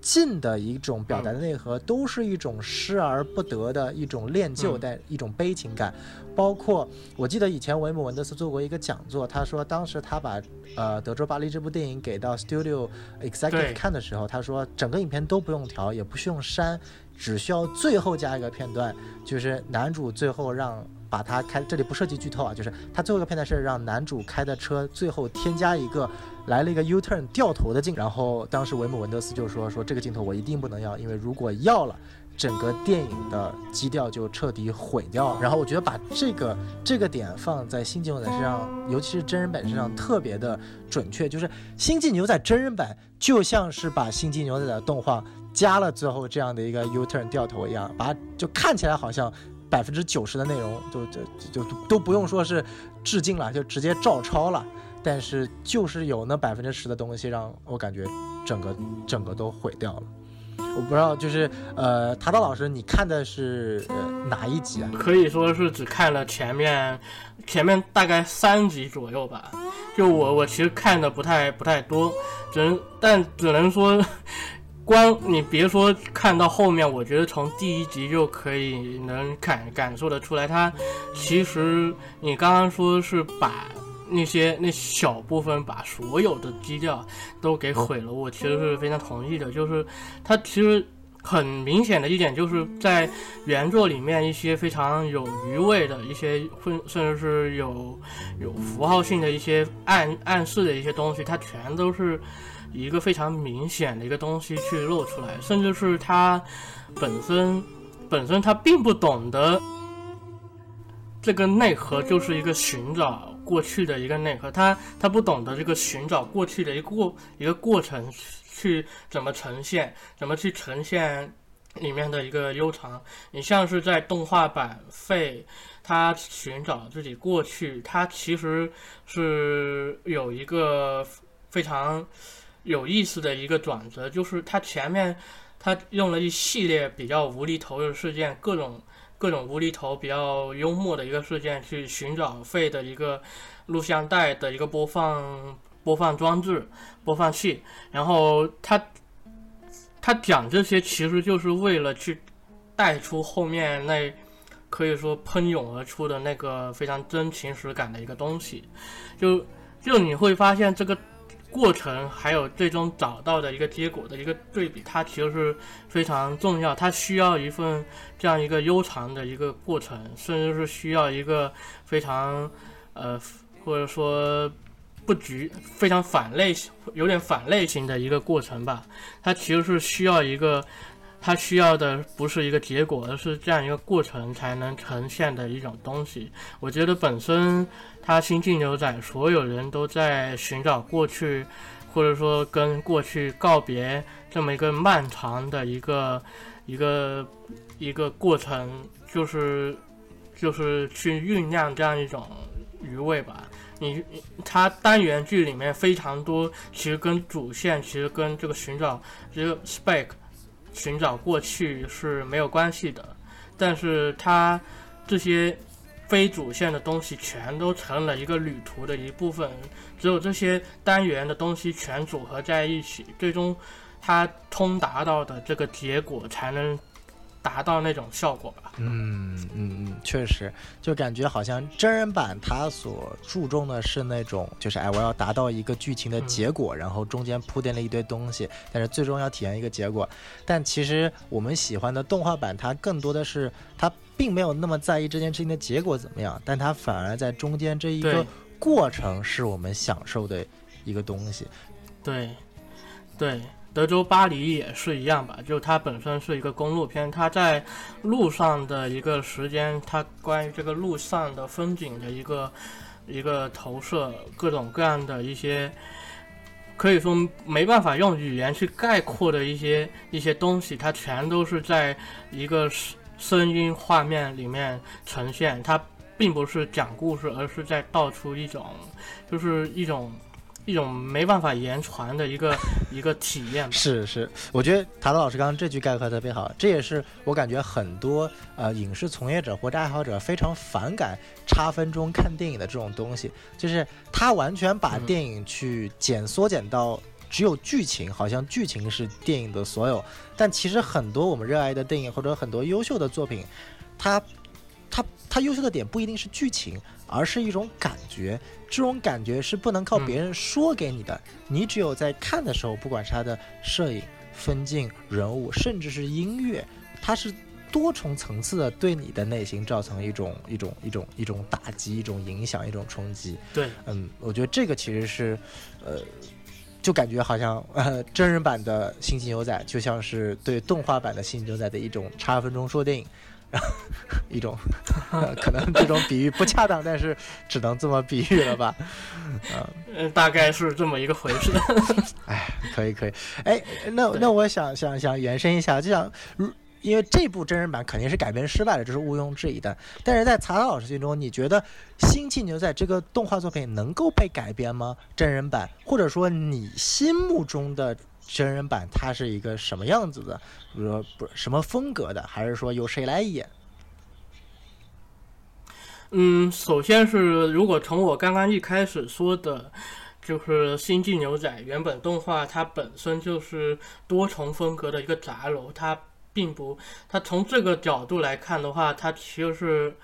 近的一种表达的内核，都是一种失而不得的一种恋旧，嗯但一种悲情感。包括我记得以前维姆文德斯做过一个讲座，他说当时他把呃《德州巴黎》这部电影给到 Studio Executive 看的时候，他说整个影片都不用调，也不需要删，只需要最后加一个片段，就是男主最后让把他开，这里不涉及剧透啊，就是他最后一个片段是让男主开的车最后添加一个来了一个 U turn 掉头的镜，然后当时维姆文德斯就说说这个镜头我一定不能要，因为如果要了。整个电影的基调就彻底毁掉了。然后我觉得把这个这个点放在《星际牛仔》身上，尤其是真人版身上特别的准确。就是《星际牛仔》真人版就像是把《星际牛仔》的动画加了最后这样的一个 U turn 掉头一样，把就看起来好像百分之九十的内容就就就就都不用说是致敬了，就直接照抄了。但是就是有那百分之十的东西，让我感觉整个整个都毁掉了。我不知道，就是呃，塔塔老师，你看的是呃哪一集啊？可以说是只看了前面，前面大概三集左右吧。就我我其实看的不太不太多，只能但只能说，光你别说看到后面，我觉得从第一集就可以能感感受得出来，它其实你刚刚说是把那些那小部分把所有的基调都给毁了，我其实是非常同意的，就是它其实。很明显的一点就是在原作里面一些非常有余味的一些，甚甚至是有有符号性的一些暗暗示的一些东西，它全都是一个非常明显的一个东西去露出来，甚至是它本身本身它并不懂得这个内核就是一个寻找过去的一个内核，它它不懂得这个寻找过去的一个过一个过程。去怎么呈现，怎么去呈现里面的一个悠长。你像是在动画版费，他寻找自己过去，他其实是有一个非常有意思的一个转折，就是他前面他用了一系列比较无厘头的事件，各种各种无厘头、比较幽默的一个事件，去寻找费的一个录像带的一个播放。播放装置、播放器，然后他他讲这些其实就是为了去带出后面那可以说喷涌而出的那个非常真情实感的一个东西，就就你会发现这个过程还有最终找到的一个结果的一个对比，它其实是非常重要，它需要一份这样一个悠长的一个过程，甚至是需要一个非常呃或者说。不局非常反类型，有点反类型的一个过程吧。它其实是需要一个，它需要的不是一个结果，而是这样一个过程才能呈现的一种东西。我觉得本身它《星际牛仔》所有人都在寻找过去，或者说跟过去告别这么一个漫长的一个一个一个过程，就是就是去酝酿这样一种余味吧。你它单元剧里面非常多，其实跟主线其实跟这个寻找这个 spec 寻找过去是没有关系的，但是它这些非主线的东西全都成了一个旅途的一部分，只有这些单元的东西全组合在一起，最终它通达到的这个结果才能。达到那种效果吧。嗯嗯嗯，确实，就感觉好像真人版它所注重的是那种，就是哎，我要达到一个剧情的结果，然后中间铺垫了一堆东西，但是最终要体验一个结果。但其实我们喜欢的动画版，它更多的是它并没有那么在意这件事情的结果怎么样，但它反而在中间这一个过程是我们享受的一个东西。对，对。德州巴黎也是一样吧，就它本身是一个公路片，它在路上的一个时间，它关于这个路上的风景的一个一个投射，各种各样的一些可以说没办法用语言去概括的一些一些东西，它全都是在一个声声音画面里面呈现。它并不是讲故事，而是在道出一种，就是一种。一种没办法言传的一个 一个体验。是是，我觉得塔德老师刚刚这句概括特别好，这也是我感觉很多呃影视从业者或者爱好者非常反感差分钟看电影的这种东西，就是他完全把电影去减缩减到只有剧情，好像剧情是电影的所有。但其实很多我们热爱的电影或者很多优秀的作品，它它它优秀的点不一定是剧情。而是一种感觉，这种感觉是不能靠别人说给你的，你只有在看的时候，不管是它的摄影、分镜、人物，甚至是音乐，它是多重层次的对你的内心造成一种一种一种一种打击、一种影响、一种冲击。对，嗯，我觉得这个其实是，呃，就感觉好像呃真人版的《星际牛仔》就像是对动画版的《星际牛仔》的一种差分钟说电影。一种 可能这种比喻不恰当，但是只能这么比喻了吧？嗯，大概是这么一个回事。哎，可以可以。哎，那那我想想想延伸一下，就想，因为这部真人版肯定是改编失败了，这是毋庸置疑的。但是在曹操老师心中，你觉得《星际牛仔》这个动画作品能够被改编吗？真人版，或者说你心目中的？真人版它是一个什么样子的？比如说不什么风格的，还是说由谁来演？嗯，首先是如果从我刚刚一开始说的，就是《星际牛仔》原本动画它本身就是多重风格的一个杂糅，它并不，它从这个角度来看的话，它其实是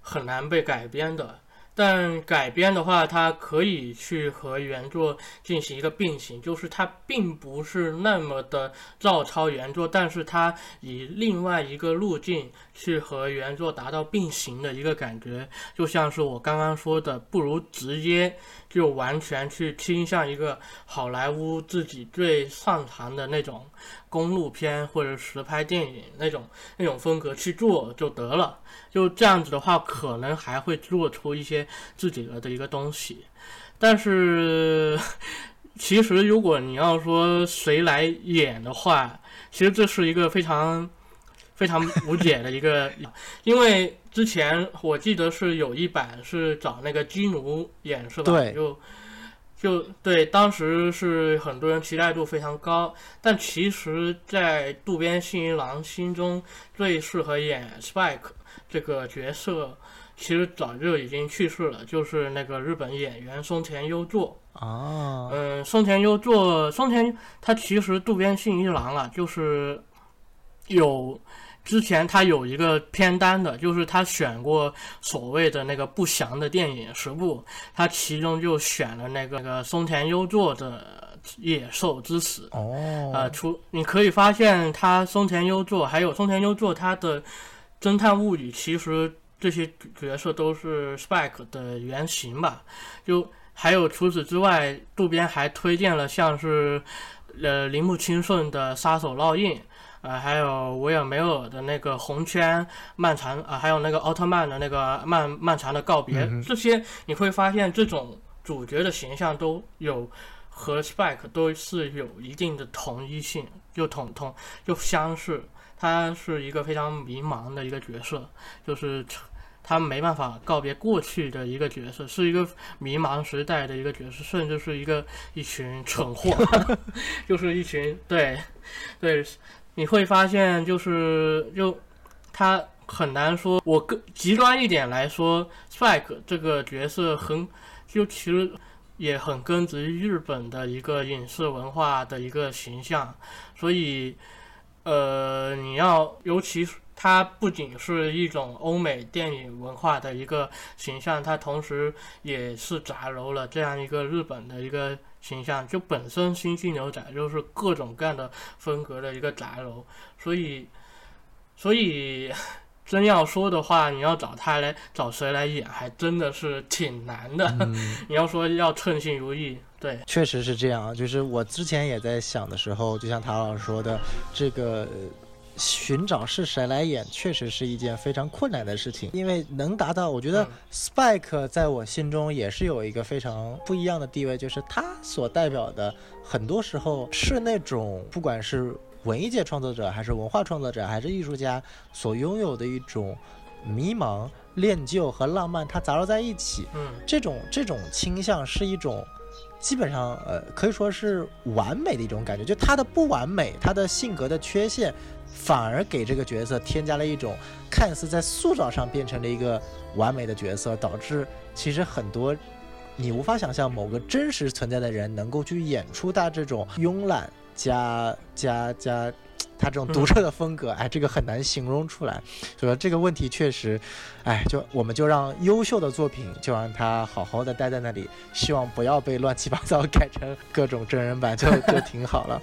很难被改编的。但改编的话，它可以去和原作进行一个并行，就是它并不是那么的照抄原作，但是它以另外一个路径去和原作达到并行的一个感觉，就像是我刚刚说的，不如直接就完全去倾向一个好莱坞自己最擅长的那种公路片或者实拍电影那种那种风格去做就得了。就这样子的话，可能还会做出一些自己的的一个东西，但是 其实如果你要说谁来演的话，其实这是一个非常非常无解的一个，因为之前我记得是有一版是找那个基努演是吧？对，就就对，当时是很多人期待度非常高，但其实，在渡边信一郎心中最适合演 Spike。这个角色其实早就已经去世了，就是那个日本演员松田优作啊。嗯，松田优作，松田他其实渡边信一郎啊，就是有之前他有一个片单的，就是他选过所谓的那个不祥的电影十部，他其中就选了那个那个松田优作的《野兽之死》哦。呃，出你可以发现他松田优作，还有松田优作他的。侦探物语其实这些角色都是 Spike 的原型吧，就还有除此之外，渡边还推荐了像是呃铃木清顺的杀手烙印，呃还有维尔梅尔的那个红圈漫长啊，还有那个奥特曼的那个漫漫长的告别，这些你会发现这种主角的形象都有和 Spike 都是有一定的同一性，又统统又相似。他是一个非常迷茫的一个角色，就是他没办法告别过去的一个角色，是一个迷茫时代的一个角色，甚至是一个一群蠢货，就是一群对对，你会发现就是就他很难说，我更极端一点来说，Spike 这个角色很就其实也很根植于日本的一个影视文化的一个形象，所以。呃，你要，尤其是它不仅是一种欧美电影文化的一个形象，它同时也是杂糅了这样一个日本的一个形象。就本身《星际牛仔》就是各种各样的风格的一个杂糅，所以，所以真要说的话，你要找他来找谁来演，还真的是挺难的。你要说要称心如意。对，确实是这样。就是我之前也在想的时候，就像唐老师说的，这个寻找是谁来演，确实是一件非常困难的事情，因为能达到，我觉得 Spike 在我心中也是有一个非常不一样的地位，就是他所代表的，很多时候是那种不管是文艺界创作者，还是文化创作者，还是艺术家所拥有的一种迷茫、恋旧和浪漫，它杂糅在一起。嗯，这种这种倾向是一种。基本上，呃，可以说是完美的一种感觉。就他的不完美，他的性格的缺陷，反而给这个角色添加了一种看似在塑造上变成了一个完美的角色，导致其实很多你无法想象某个真实存在的人能够去演出他这种慵懒加加加。他这种独特的风格，哎，这个很难形容出来。所以说这个问题确实，哎，就我们就让优秀的作品就让它好好的待在那里，希望不要被乱七八糟改成各种真人版，就 就挺好了。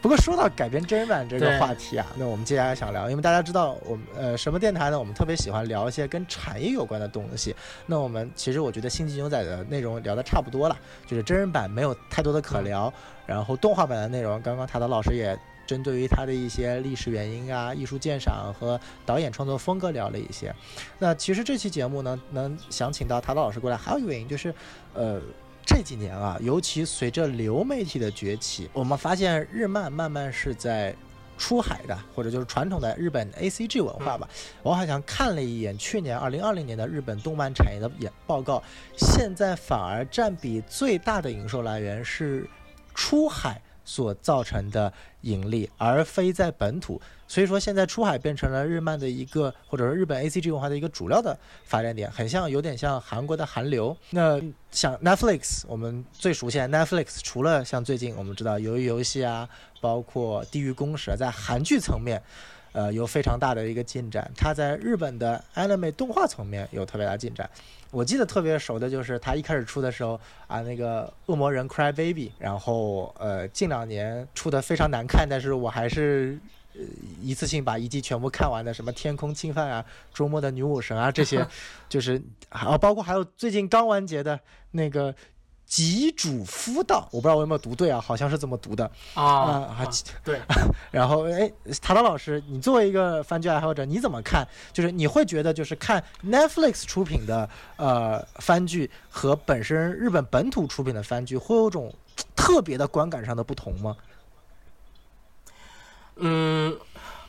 不过说到改编真人版这个话题啊，那我们接下来想聊，因为大家知道我们呃什么电台呢？我们特别喜欢聊一些跟产业有关的东西。那我们其实我觉得《星际牛仔》的内容聊得差不多了，就是真人版没有太多的可聊，然后动画版的内容，刚刚塔德老师也。针对于他的一些历史原因啊、艺术鉴赏和导演创作风格聊了一些。那其实这期节目呢，能想请到塔导老师过来，还有一个原因就是，呃，这几年啊，尤其随着流媒体的崛起，我们发现日漫慢慢是在出海的，或者就是传统的日本 A C G 文化吧。我好像看了一眼去年二零二零年的日本动漫产业的演报告，现在反而占比最大的营收来源是出海。所造成的盈利，而非在本土，所以说现在出海变成了日漫的一个，或者说日本 A C G 文化的一个主要的发展点，很像，有点像韩国的韩流。那像 Netflix，我们最熟悉 Netflix，除了像最近我们知道鱿鱼游戏啊，包括地狱公使，在韩剧层面。呃，有非常大的一个进展。他在日本的 anime 动画层面有特别大进展。我记得特别熟的就是他一开始出的时候啊，那个恶魔人 Cry Baby，然后呃，近两年出的非常难看，但是我还是呃一次性把一季全部看完的，什么天空侵犯啊，周末的女武神啊这些，就是啊，包括还有最近刚完结的那个。吉主夫道，我不知道我有没有读对啊，好像是这么读的啊啊，对。然后哎，塔达老师，你作为一个番剧爱好者，你怎么看？就是你会觉得，就是看 Netflix 出品的呃番剧和本身日本本土出品的番剧，会有种特别的观感上的不同吗？嗯。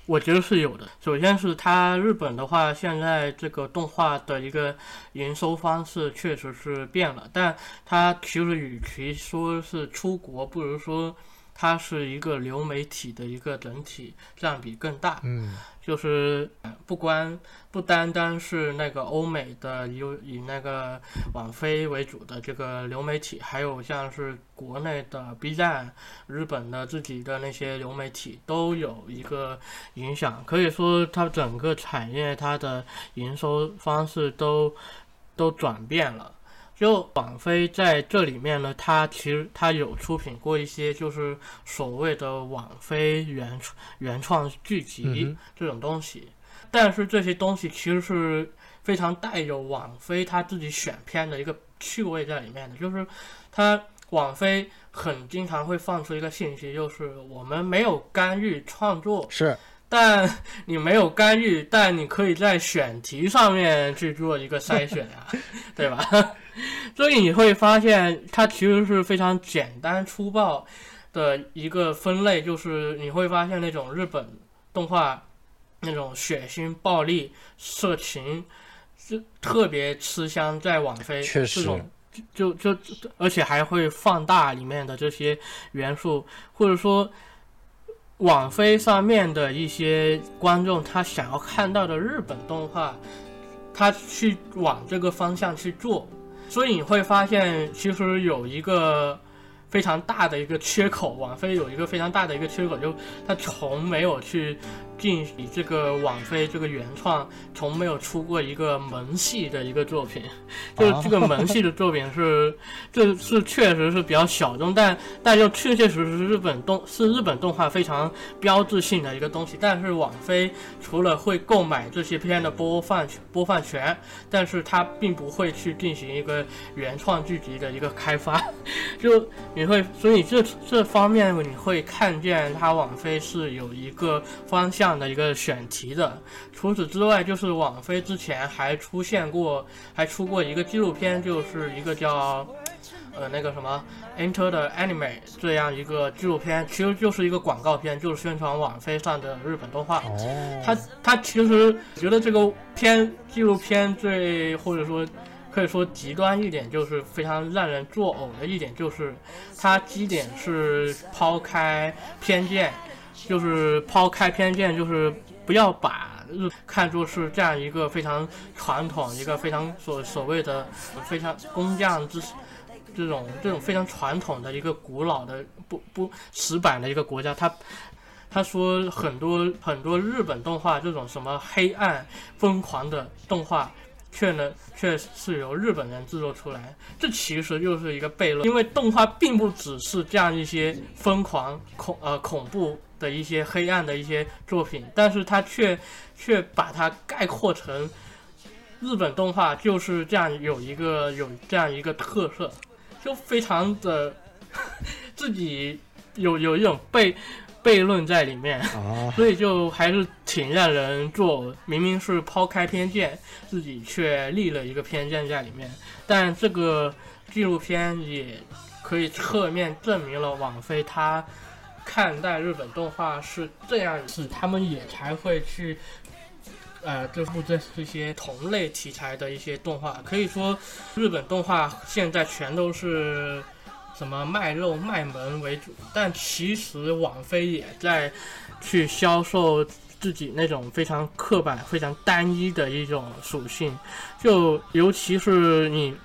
我觉得是有的。首先是它日本的话，现在这个动画的一个营收方式确实是变了，但它其实与其说是出国，不如说。它是一个流媒体的一个整体占比更大，嗯，就是不光不单单是那个欧美的有以那个网飞为主的这个流媒体，还有像是国内的 B 站、日本的自己的那些流媒体都有一个影响。可以说，它整个产业它的营收方式都都转变了。就网飞在这里面呢，它其实它有出品过一些就是所谓的网飞原创原创剧集这种东西，但是这些东西其实是非常带有网飞他自己选片的一个趣味在里面的，就是它网飞很经常会放出一个信息，就是我们没有干预创作，是，但你没有干预，但你可以在选题上面去做一个筛选呀，对吧？所以你会发现，它其实是非常简单粗暴的一个分类，就是你会发现那种日本动画那种血腥、暴力、色情，就特别吃香，在网飞确实，就就而且还会放大里面的这些元素，或者说网飞上面的一些观众他想要看到的日本动画，他去往这个方向去做。所以你会发现，其实有一个非常大的一个缺口，王菲有一个非常大的一个缺口，就她从没有去。进以这个网飞这个原创从没有出过一个萌系的一个作品，就是这个萌系的作品是，这是确实是比较小众，但但又确确实实是日本动是日本动画非常标志性的一个东西。但是网飞除了会购买这些片的播放播放权，但是它并不会去进行一个原创剧集的一个开发，就你会所以这这方面你会看见它网飞是有一个方向。样的一个选题的。除此之外，就是网飞之前还出现过，还出过一个纪录片，就是一个叫呃那个什么《Enter the Anime》这样一个纪录片，其实就是一个广告片，就是宣传网飞上的日本动画。哦，它它其实觉得这个片纪录片最或者说可以说极端一点，就是非常让人作呕的一点，就是它基点是抛开偏见，就是抛开偏见，就是不要把日看作是这样一个非常传统、一个非常所所谓的非常工匠之。这种这种非常传统的一个古老的不不死板的一个国家，他他说很多很多日本动画这种什么黑暗疯狂的动画，却呢却是由日本人制作出来，这其实就是一个悖论，因为动画并不只是这样一些疯狂恐呃恐怖的一些黑暗的一些作品，但是它却却把它概括成日本动画就是这样有一个有这样一个特色，就非常的 自己有有一种悖悖论在里面。啊，所以就还是挺让人做，明明是抛开偏见，自己却立了一个偏见在里面。但这个纪录片也可以侧面证明了网飞他看待日本动画是这样，子他们也才会去。呃，这部这这些同类题材的一些动画，可以说日本动画现在全都是什么卖肉卖萌为主，但其实网飞也在去销售自己那种非常刻板、非常单一的一种属性，就尤其是你，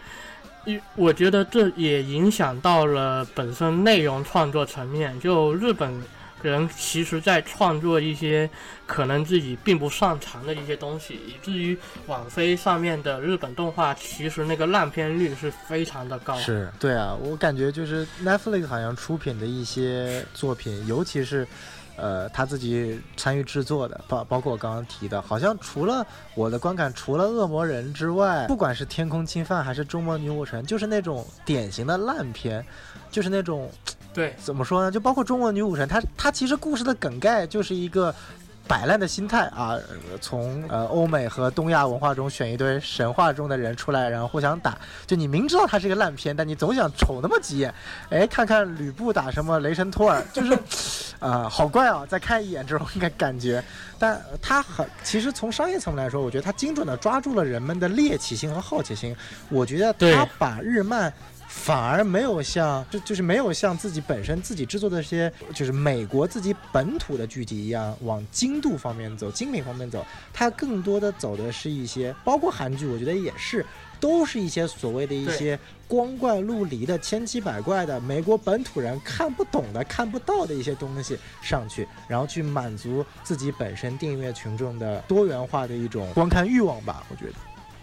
一我觉得这也影响到了本身内容创作层面，就日本。人其实在创作一些可能自己并不擅长的一些东西，以至于网飞上面的日本动画，其实那个烂片率是非常的高。是对啊，我感觉就是 Netflix 好像出品的一些作品，尤其是。呃，他自己参与制作的，包包括我刚刚提的，好像除了我的观感，除了恶魔人之外，不管是天空侵犯还是周末女武神，就是那种典型的烂片，就是那种对，怎么说呢？就包括中国女武神，它它其实故事的梗概就是一个摆烂的心态啊，呃从呃欧美和东亚文化中选一堆神话中的人出来，然后互相打。就你明知道它是一个烂片，但你总想瞅那么几眼，哎，看看吕布打什么雷神托尔，就是，啊、好怪啊！再看一眼这种感感觉。但它很，其实从商业层面来说，我觉得它精准的抓住了人们的猎奇心和好奇心。我觉得对它把日漫反而没有像就就是没有像自己本身自己制作的这些就是美国自己本土的剧集一样往精度方面走、精品方面走，它更多的走的是一些，包括韩剧，我觉得也是。都是一些所谓的一些光怪陆离的、千奇百怪的美国本土人看不懂的、看不到的一些东西上去，然后去满足自己本身订阅群众的多元化的一种观看欲望吧。我觉得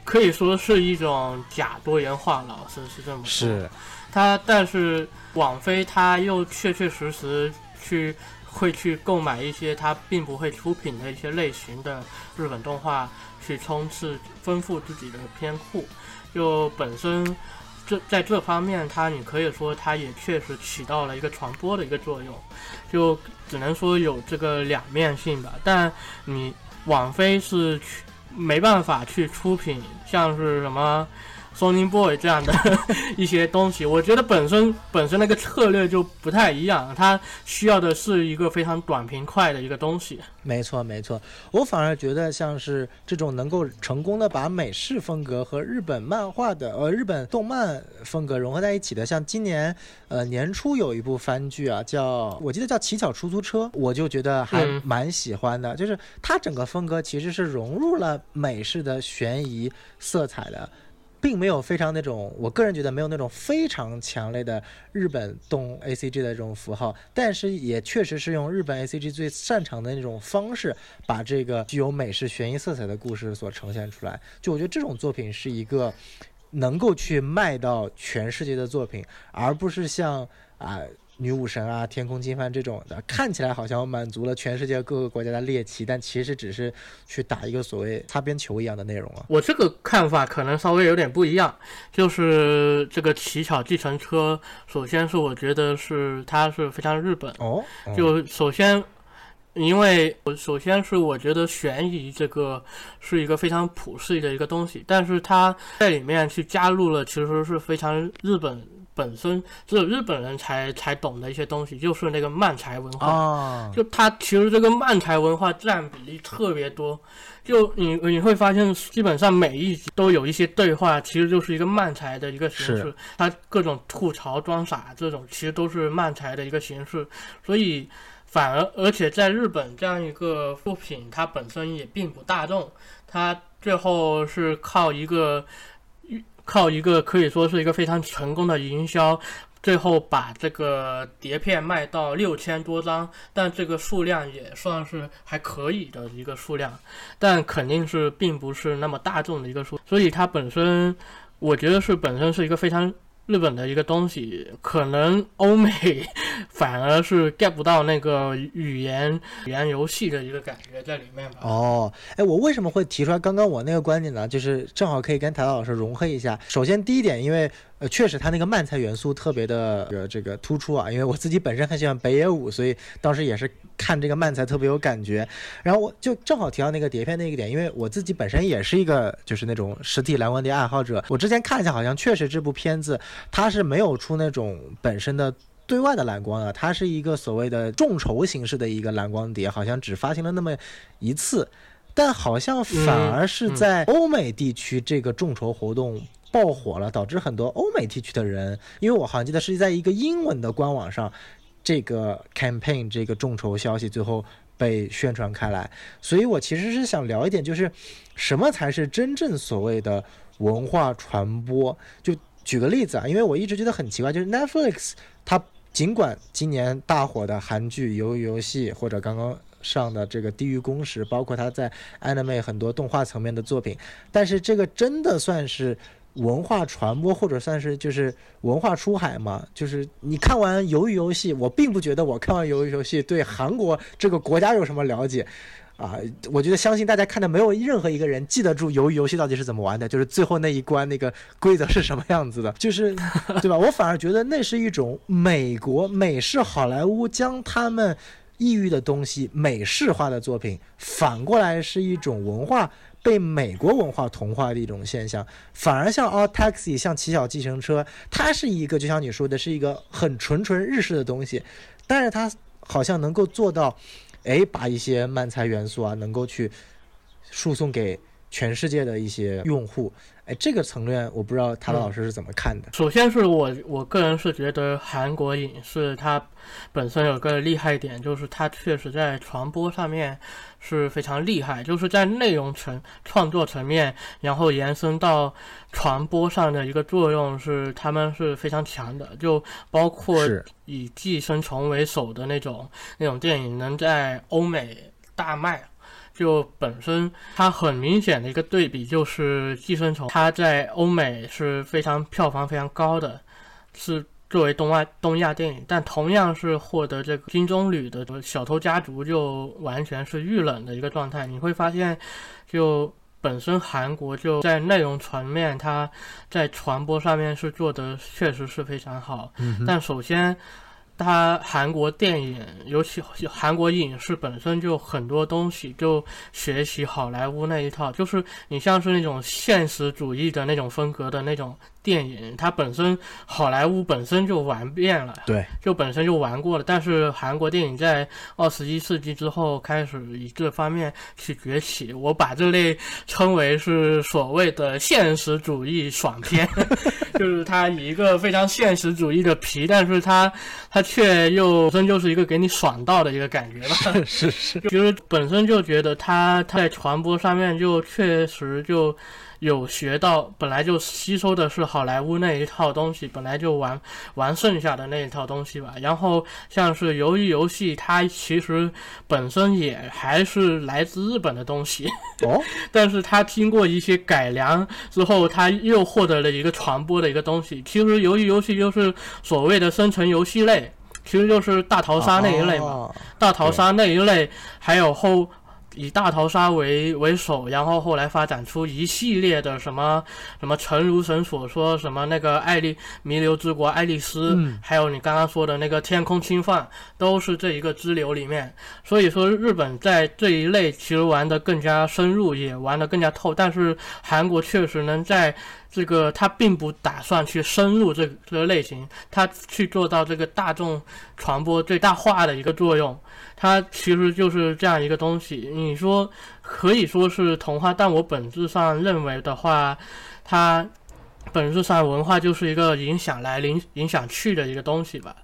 可以说是一种假多元化，老师是这么说。是，它，但是网飞它又确确实实去会去购买一些它并不会出品的一些类型的日本动画，去冲刺丰富自己的片库。就本身这在这方面，它你可以说它也确实起到了一个传播的一个作用，就只能说有这个两面性吧。但你网飞是去没办法去出品像是什么 Sony Boy 这样的 一些东西，我觉得本身本身那个策略就不太一样，它需要的是一个非常短平快的一个东西。没错没错。我反而觉得像是这种能够成功的把美式风格和日本漫画的呃日本动漫风格融合在一起的，像今年呃年初有一部番剧啊，叫我记得叫《乞巧出租车》，我就觉得还嗯蛮喜欢的，就是它整个风格其实是融入了美式的悬疑色彩的。并没有非常那种，我个人觉得没有那种非常强烈的日本动 A C G 的这种符号，但是也确实是用日本 A C G 最擅长的那种方式，把这个具有美式悬疑色彩的故事所呈现出来。就我觉得这种作品是一个能够去卖到全世界的作品，而不是像啊。女武神啊，天空金帆这种的，看起来好像满足了全世界各个国家的猎奇，但其实只是去打一个所谓擦边球一样的内容啊。我这个看法可能稍微有点不一样，就是这个乞巧计程车，首先是我觉得是它是非常日本，哦，哦就首先因为我首先是我觉得悬疑这个是一个非常普世的一个东西，但是它在里面去加入了其实是非常日本本身只有日本人才才懂的一些东西，就是那个漫才文化。哦，就它其实这个漫才文化占比例特别多，就你你会发现，基本上每一集都有一些对话，其实就是一个漫才的一个形式是。它各种吐槽、装傻这种，其实都是漫才的一个形式。所以反而而且在日本这样一个作品，它本身也并不大众，它最后是靠一个靠一个可以说是一个非常成功的营销。最后把这个碟片卖到六千多张，但这个数量也算是还可以的一个数量，但肯定是并不是那么大众的一个数，所以它本身，我觉得是本身是一个非常日本的一个东西，可能欧美 反而是 get 不到那个语言语言游戏的一个感觉在里面吧。哦，哎，我为什么会提出来刚刚我那个观点呢？就是正好可以跟台老师融合一下。首先第一点，因为呃，确实它那个漫才元素特别的呃这个突出啊，因为我自己本身很喜欢北野武，所以当时也是看这个漫才特别有感觉。然后我就正好提到那个碟片那个点，因为我自己本身也是一个就是那种实体蓝光碟爱好者，我之前看一下，好像确实这部片子它是没有出那种本身的。对外的蓝光啊，它是一个所谓的众筹形式的一个蓝光碟，好像只发行了那么一次，但好像反而是在欧美地区这个众筹活动爆火了，导致很多欧美地区的人，因为我好像记得是在一个英文的官网上，这个 campaign 这个众筹消息最后被宣传开来，所以我其实是想聊一点，就是什么才是真正所谓的文化传播？就举个例子啊，因为我一直觉得很奇怪，就是 Netflix 它尽管今年大火的韩剧《鱿鱼游戏》或者刚刚上的这个《地狱公使》，包括它在 anime 很多动画层面的作品，但是这个真的算是文化传播，或者算是就是文化出海嘛？就是你看完《鱿鱼游戏》，我并不觉得我看完《鱿鱼游戏》对韩国这个国家有什么了解。啊，我觉得相信大家看的没有任何一个人记得住鱿鱼游戏到底是怎么玩的，就是最后那一关那个规则是什么样子的，就是对吧？我反而觉得那是一种美国美式好莱坞将他们异域的东西美式化的作品，反过来是一种文化被美国文化同化的一种现象。反而像《All Taxi》像骑小自行车，它是一个就像你说的是一个很纯纯日式的东西，但是它好像能够做到。哎，把一些漫才元素啊，能够去输送给全世界的一些用户。哎，这个层面我不知道塔老师是怎么看的。首先是我我个人是觉得韩国影视它本身有个厉害点，就是它确实在传播上面是非常厉害，就是在内容层创作层面，然后延伸到传播上的一个作用是他们是非常强的。就包括以《寄生虫》为首的那种那种电影，能在欧美大卖。就本身它很明显的一个对比就是《寄生虫》，它在欧美是非常票房非常高的，是作为东外东亚电影，但同样是获得这个金棕榈的《小偷家族》就完全是遇冷的一个状态。你会发现，就本身韩国就在内容层面，它在传播上面是做的确实是非常好，但首先。它韩国电影，尤其韩国影视本身就很多东西就学习好莱坞那一套，就是你像是那种现实主义的那种风格的那种。电影它本身好莱坞本身就玩遍了，对，就本身就玩过了。但是韩国电影在二十一世纪之后开始以这方面去崛起，我把这类称为是所谓的现实主义爽片，就是它以一个非常现实主义的皮，但是它它却又本身就是一个给你爽到的一个感觉吧。是是，就是本身就觉得它它在传播上面就确实就。有学到，本来就吸收的是好莱坞那一套东西，本来就玩玩剩下的那一套东西吧。然后像是鱿鱼游戏，它其实本身也还是来自日本的东西，哦，但是它经过一些改良之后，它又获得了一个传播的一个东西。其实鱿鱼游戏就是所谓的生存游戏类，其实就是大逃杀那一类嘛，大逃杀那一类，还有后。以大逃杀为为首，然后后来发展出一系列的什么什么，诚如神所说，什么那个爱丽弥留之国爱丽丝，嗯还有你刚刚说的那个天空侵犯，都是这一个支流里面。所以说，日本在这一类其实玩的更加深入，也玩的更加透。但是韩国确实能在这个，他并不打算去深入这个这个类型，他去做到这个大众传播最大化的一个作用。它其实就是这样一个东西。你说可以说是童话，但我本质上认为的话，它本质上文化就是一个影响来、影影响去的一个东西吧。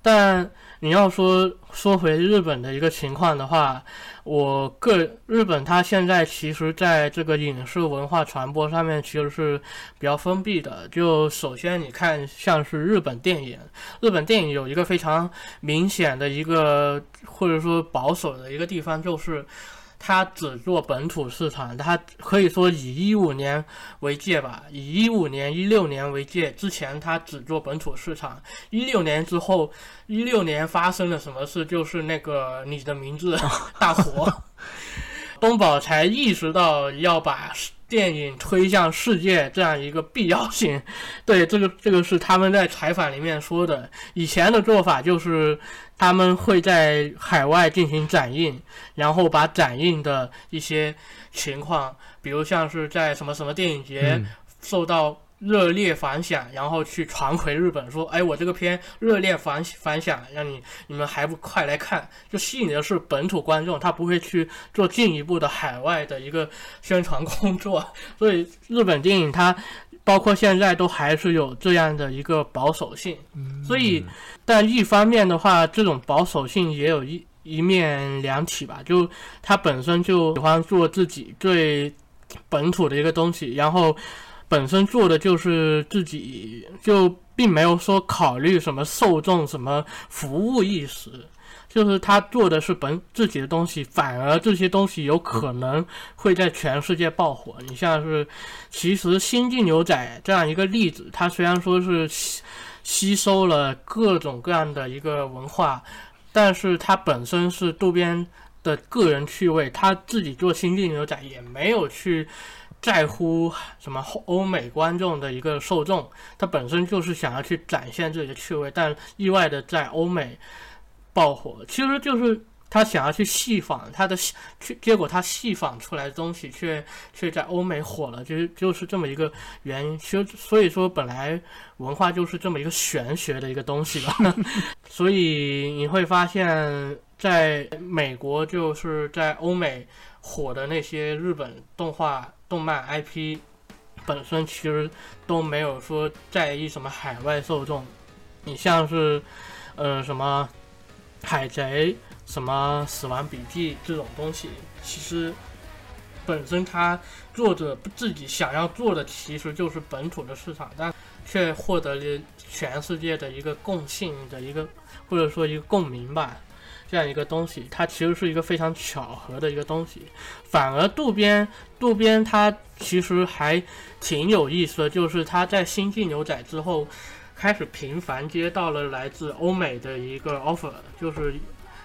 但你要说说回日本的一个情况的话，我个日本它现在其实在这个影视文化传播上面其实是比较封闭的。就首先你看，像是日本电影，日本电影有一个非常明显的一个或者说保守的一个地方，就是它只做本土市场，它可以说以一五年为界吧，以一五年、一六年为界，之前它只做本土市场，一六年之后，一六年发生了什么事？就是那个你的名字 大火，东宝才意识到要把电影推向世界这样一个必要性。对，这个这个是他们在采访里面说的。以前的做法就是他们会在海外进行展映，然后把展映的一些情况，比如像是在什么什么电影节嗯受到热烈反响，然后去传回日本说，哎，我这个片热烈反反响，让你你们还不快来看？就吸引的是本土观众，他不会去做进一步的海外的一个宣传工作。所以日本电影它包括现在都还是有这样的一个保守性。所以，但一方面的话，这种保守性也有一一面两体吧，就他本身就喜欢做自己最本土的一个东西，然后本身做的就是自己，就并没有说考虑什么受众、什么服务意识。就是他做的是本自己的东西，反而这些东西有可能会在全世界爆火。你像是，其实《星际牛仔》这样一个例子，它虽然说是吸吸收了各种各样的一个文化，但是它本身是渡边的个人趣味，他自己做《星际牛仔》也没有去在乎什么欧美观众的一个受众，他本身就是想要去展现自己的趣味，但意外的在欧美爆火，其实就是他想要去戏仿他的戏，去结果他戏仿出来的东西却却在欧美火了，就是就是这么一个原因。其实所以说，本来文化就是这么一个玄学的一个东西吧。所以你会发现，在美国就是在欧美火的那些日本动画、动漫 IP，本身其实都没有说在意什么海外受众。你像是呃什么海贼、什么死亡笔记这种东西，其实本身它作者自己想要做的其实就是本土的市场，但却获得了全世界的一个共性的一个或者说一个共鸣吧。这样一个东西，它其实是一个非常巧合的一个东西。反而渡边，渡边他其实还挺有意思的，就是他在《星际牛仔》之后，开始频繁接到了来自欧美的一个 offer，就是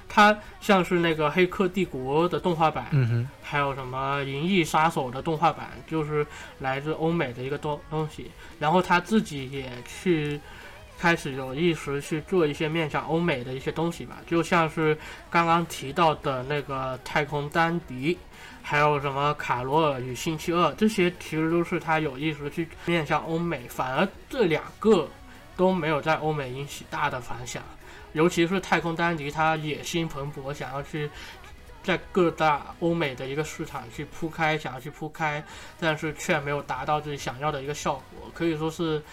他像是那个《黑客帝国》的动画版，嗯哼，还有什么《银翼杀手》的动画版，就是来自欧美的一个东东西。然后他自己也去开始有意识去做一些面向欧美的一些东西吧，就像是刚刚提到的那个太空丹迪，还有什么卡罗尔与星期二，这些其实都是他有意识去面向欧美，反而这两个都没有在欧美引起大的反响。尤其是太空丹迪，他野心蓬勃，想要去在各大欧美的一个市场去铺开，想要去铺开，但是却没有达到自己想要的一个效果，可以说是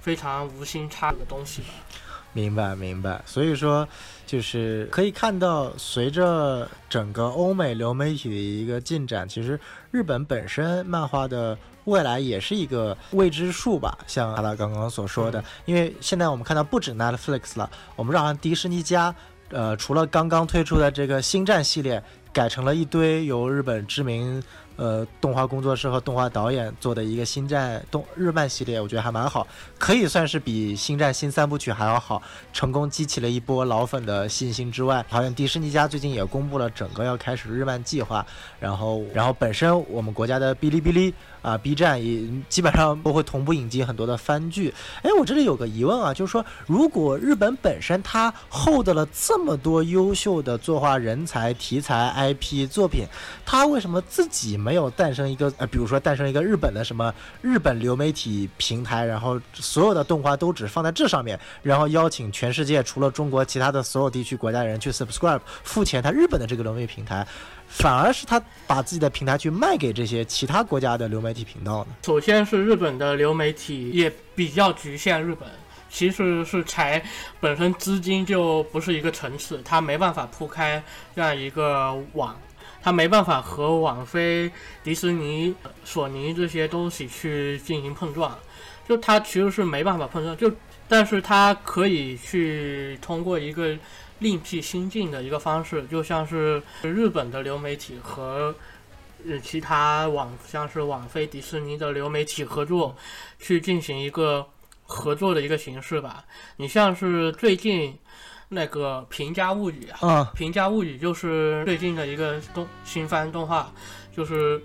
非常无心插柳的东西吧。明白明白。所以说，就是可以看到，随着整个欧美流媒体的一个进展，其实日本本身漫画的未来也是一个未知数吧。像阿拉刚刚所说的，因为现在我们看到不止 Netflix 了，我们知道好像迪士尼家，呃，除了刚刚推出的这个星战系列，改成了一堆由日本知名呃动画工作室和动画导演做的一个星战动日漫系列，我觉得还蛮好，可以算是比星战新三部曲还要好，成功激起了一波老粉的信心之外，好像迪士尼家最近也公布了整个要开始日漫计划，然后然后本身我们国家的哔哩哔哩。啊，B 站也基本上都会同步引进很多的番剧。哎，我这里有个疑问啊，就是说，如果日本本身它厚得了这么多优秀的作画人才、题材、IP 作品，它为什么自己没有诞生一个呃，比如说诞生一个日本的什么日本流媒体平台，然后所有的动画都只放在这上面，然后邀请全世界除了中国其他的所有地区国家人去 subscribe 付钱，它日本的这个流媒体平台。反而是他把自己的平台去卖给这些其他国家的流媒体频道呢？首先是日本的流媒体也比较局限，日本其实是才本身资金就不是一个层次，它没办法铺开这样一个网，它没办法和网飞、迪士尼、索尼这些东西去进行碰撞，就它其实是没办法碰撞，就但是它可以去通过一个。另辟新径的一个方式，就像是日本的流媒体和呃其他网，像是网飞、迪士尼的流媒体合作，去进行一个合作的一个形式吧。你像是最近那个《平家物语》啊，《平家物语》就是最近的一个动新番动画，就是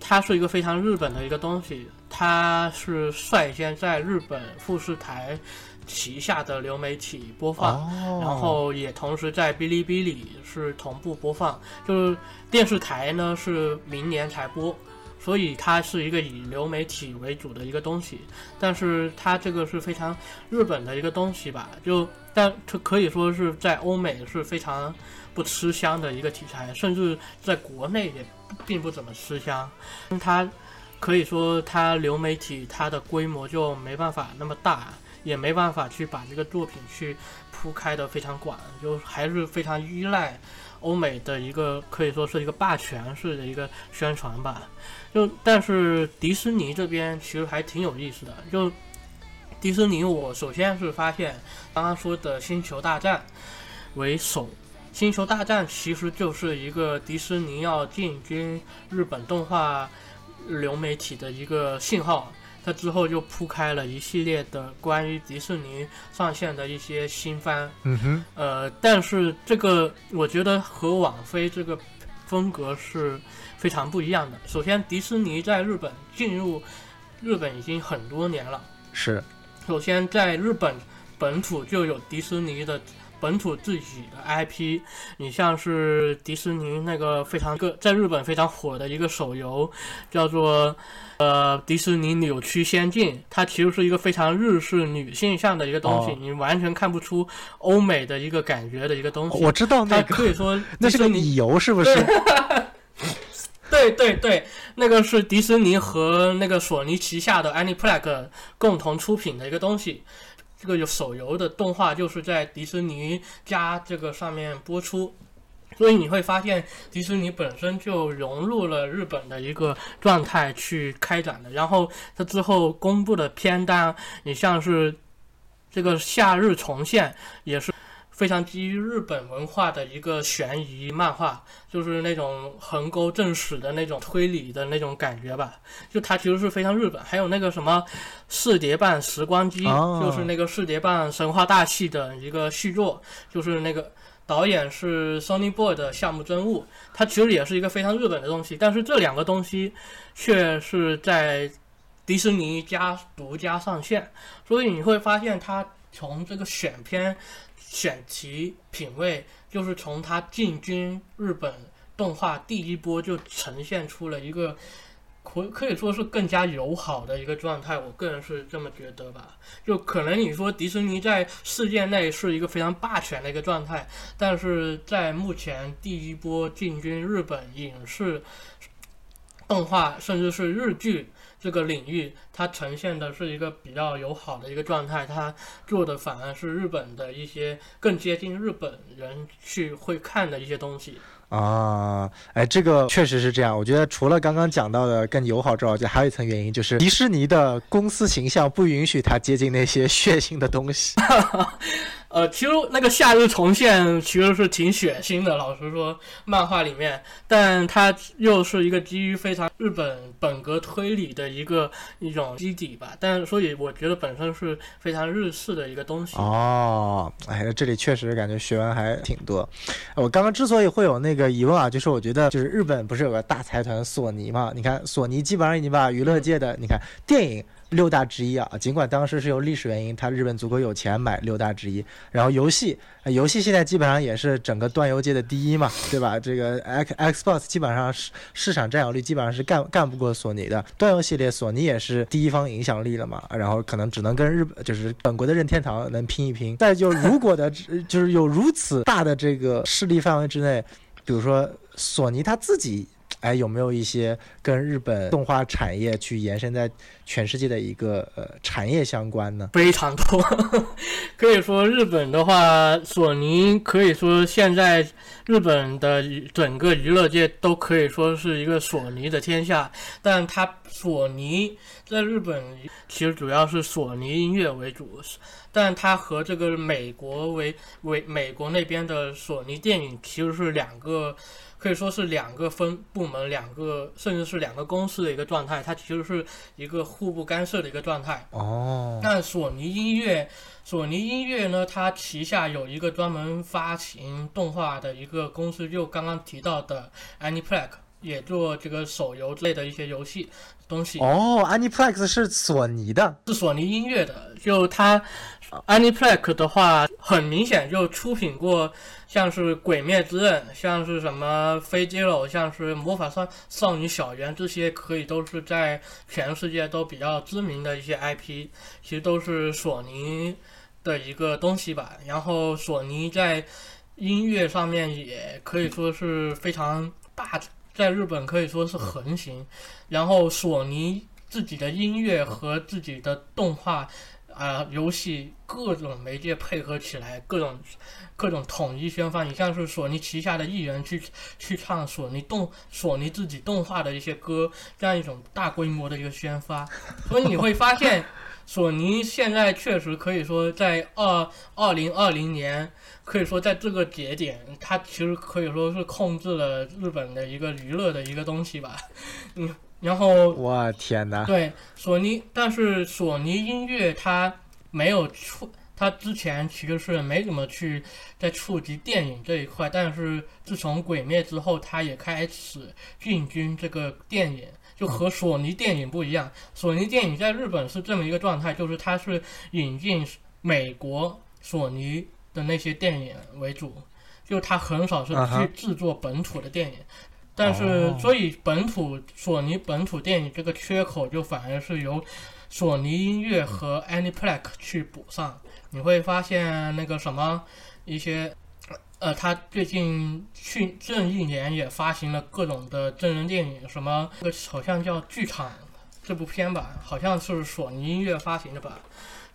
它是一个非常日本的一个东西，它是率先在日本富士台。旗下的流媒体播放，然后也同时在哔哩哔哩是同步播放。就是电视台呢是明年才播，所以它是一个以流媒体为主的一个东西。但是它这个是非常日本的一个东西吧？就但它可以说是在欧美是非常不吃香的一个题材，甚至在国内也并不怎么吃香。它可以说它流媒体它的规模就没办法那么大。也没办法去把这个作品去铺开的非常广，就还是非常依赖欧美的一个可以说是一个霸权式的一个宣传吧。就但是迪士尼这边其实还挺有意思的。就迪士尼，我首先是发现刚刚说的《星球大战》为首，《星球大战》其实就是一个迪士尼要进军日本动画流媒体的一个信号。它之后就铺开了一系列的关于迪士尼上线的一些新番，嗯哼，呃，但是这个我觉得和网飞这个风格是非常不一样的。首先，迪士尼在日本进入日本已经很多年了，是。首先，在日本本土就有迪士尼的。本土自己的 IP，你像是迪士尼那个非常个在日本非常火的一个手游，叫做呃迪士尼扭曲仙境，它其实是一个非常日式女性向的一个东西，你完全看不出欧美的一个感觉的一个东西。我知道那个，可以说 那是个理由，是不是？对 对对，那个是迪士尼和那个索尼旗下的 Aniplex 共同出品的一个东西。这个有手游的动画就是在迪士尼家这个上面播出，所以你会发现迪士尼本身就融入了日本的一个状态去开展的。然后它之后公布的片单，你像是这个《夏日重现》也是。非常基于日本文化的一个悬疑漫画，就是那种横沟正史的那种推理的那种感觉吧。就它其实是非常日本。还有那个什么《四叠半时光机》，就是那个《四叠半神话大戏》的一个续作，就是那个导演是 Sony Boy 的项目真悟，它其实也是一个非常日本的东西。但是这两个东西却是在迪士尼家独家上线，所以你会发现它从这个选片。选题品味就是从他进军日本动画第一波就呈现出了一个可可以说是更加友好的一个状态，我个人是这么觉得吧。就可能你说迪士尼在世界内是一个非常霸权的一个状态，但是在目前第一波进军日本影视动画甚至是日剧。这个领域，它呈现的是一个比较友好的一个状态，它做的反而是日本的一些更接近日本人去会看的一些东西啊。哎，这个确实是这样。我觉得除了刚刚讲到的更友好之外，就还有一层原因，就是迪士尼的公司形象不允许他接近那些血腥的东西。呃，其实那个夏日重现其实是挺血腥的，老实说，漫画里面，但它又是一个基于非常日本本格推理的一个一种基底吧，但所以我觉得本身是非常日式的一个东西。哦，哎，这里确实感觉学问还挺多。我刚刚之所以会有那个疑问啊，就是我觉得就是日本不是有个大财团索尼嘛？你看索尼基本上已经把娱乐界的，你看电影。六大之一啊，尽管当时是由历史原因，他日本足够有钱买六大之一。然后游戏，游戏现在基本上也是整个端游界的第一嘛，对吧？这个 X Xbox 基本上市市场占有率基本上是干干不过索尼的。端游系列，索尼也是第一方影响力了嘛。然后可能只能跟日本就是本国的任天堂能拼一拼。再就如果的，就是有如此大的这个势力范围之内，比如说索尼他自己。哎，有没有一些跟日本动画产业去延伸在全世界的一个呃产业相关呢？非常多，可以说日本的话，索尼可以说现在日本的整个娱乐界都可以说是一个索尼的天下。但它索尼在日本其实主要是索尼音乐为主，但它和这个美国为为美国那边的索尼电影其实是两个。可以说是两个分部门，两个甚至是两个公司的一个状态，它其实是一个互不干涉的一个状态。哦。那索尼音乐，索尼音乐呢，它旗下有一个专门发行动画的一个公司，就刚刚提到的 Aniplex，也做这个手游之类的一些游戏东西。哦，Aniplex 是索尼的，是索尼音乐的。就它，Aniplex 的话，很明显就出品过。像是《鬼灭之刃》，像是什么《飞机楼》，像是《魔法少少女小圆》，这些可以都是在全世界都比较知名的一些 IP，其实都是索尼的一个东西吧。然后索尼在音乐上面也可以说是非常大，在日本可以说是横行。然后索尼自己的音乐和自己的动画。啊，游戏各种媒介配合起来，各种各种统一宣发。你像是索尼旗下的艺人去去唱索尼动索尼自己动画的一些歌，这样一种大规模的一个宣发。所以你会发现，索尼现在确实可以说在二二零二零年，可以说在这个节点，它其实可以说是控制了日本的一个娱乐的一个东西吧。嗯。然后，我天哪！对索尼，但是索尼音乐它没有触，它之前其实是没怎么去在触及电影这一块，但是自从《鬼灭》之后，他也开始进军这个电影，就和索尼电影不一样。索尼电影在日本是这么一个状态，就是它是引进美国索尼的那些电影为主，就它很少是去制作本土的电影。但是，所以本土索尼本土电影这个缺口就反而是由索尼音乐和 Aniplex 去补上。你会发现那个什么一些，呃，他最近去这一年也发行了各种的真人电影，什么个好像叫《剧场》这部片吧，好像是索尼音乐发行的吧。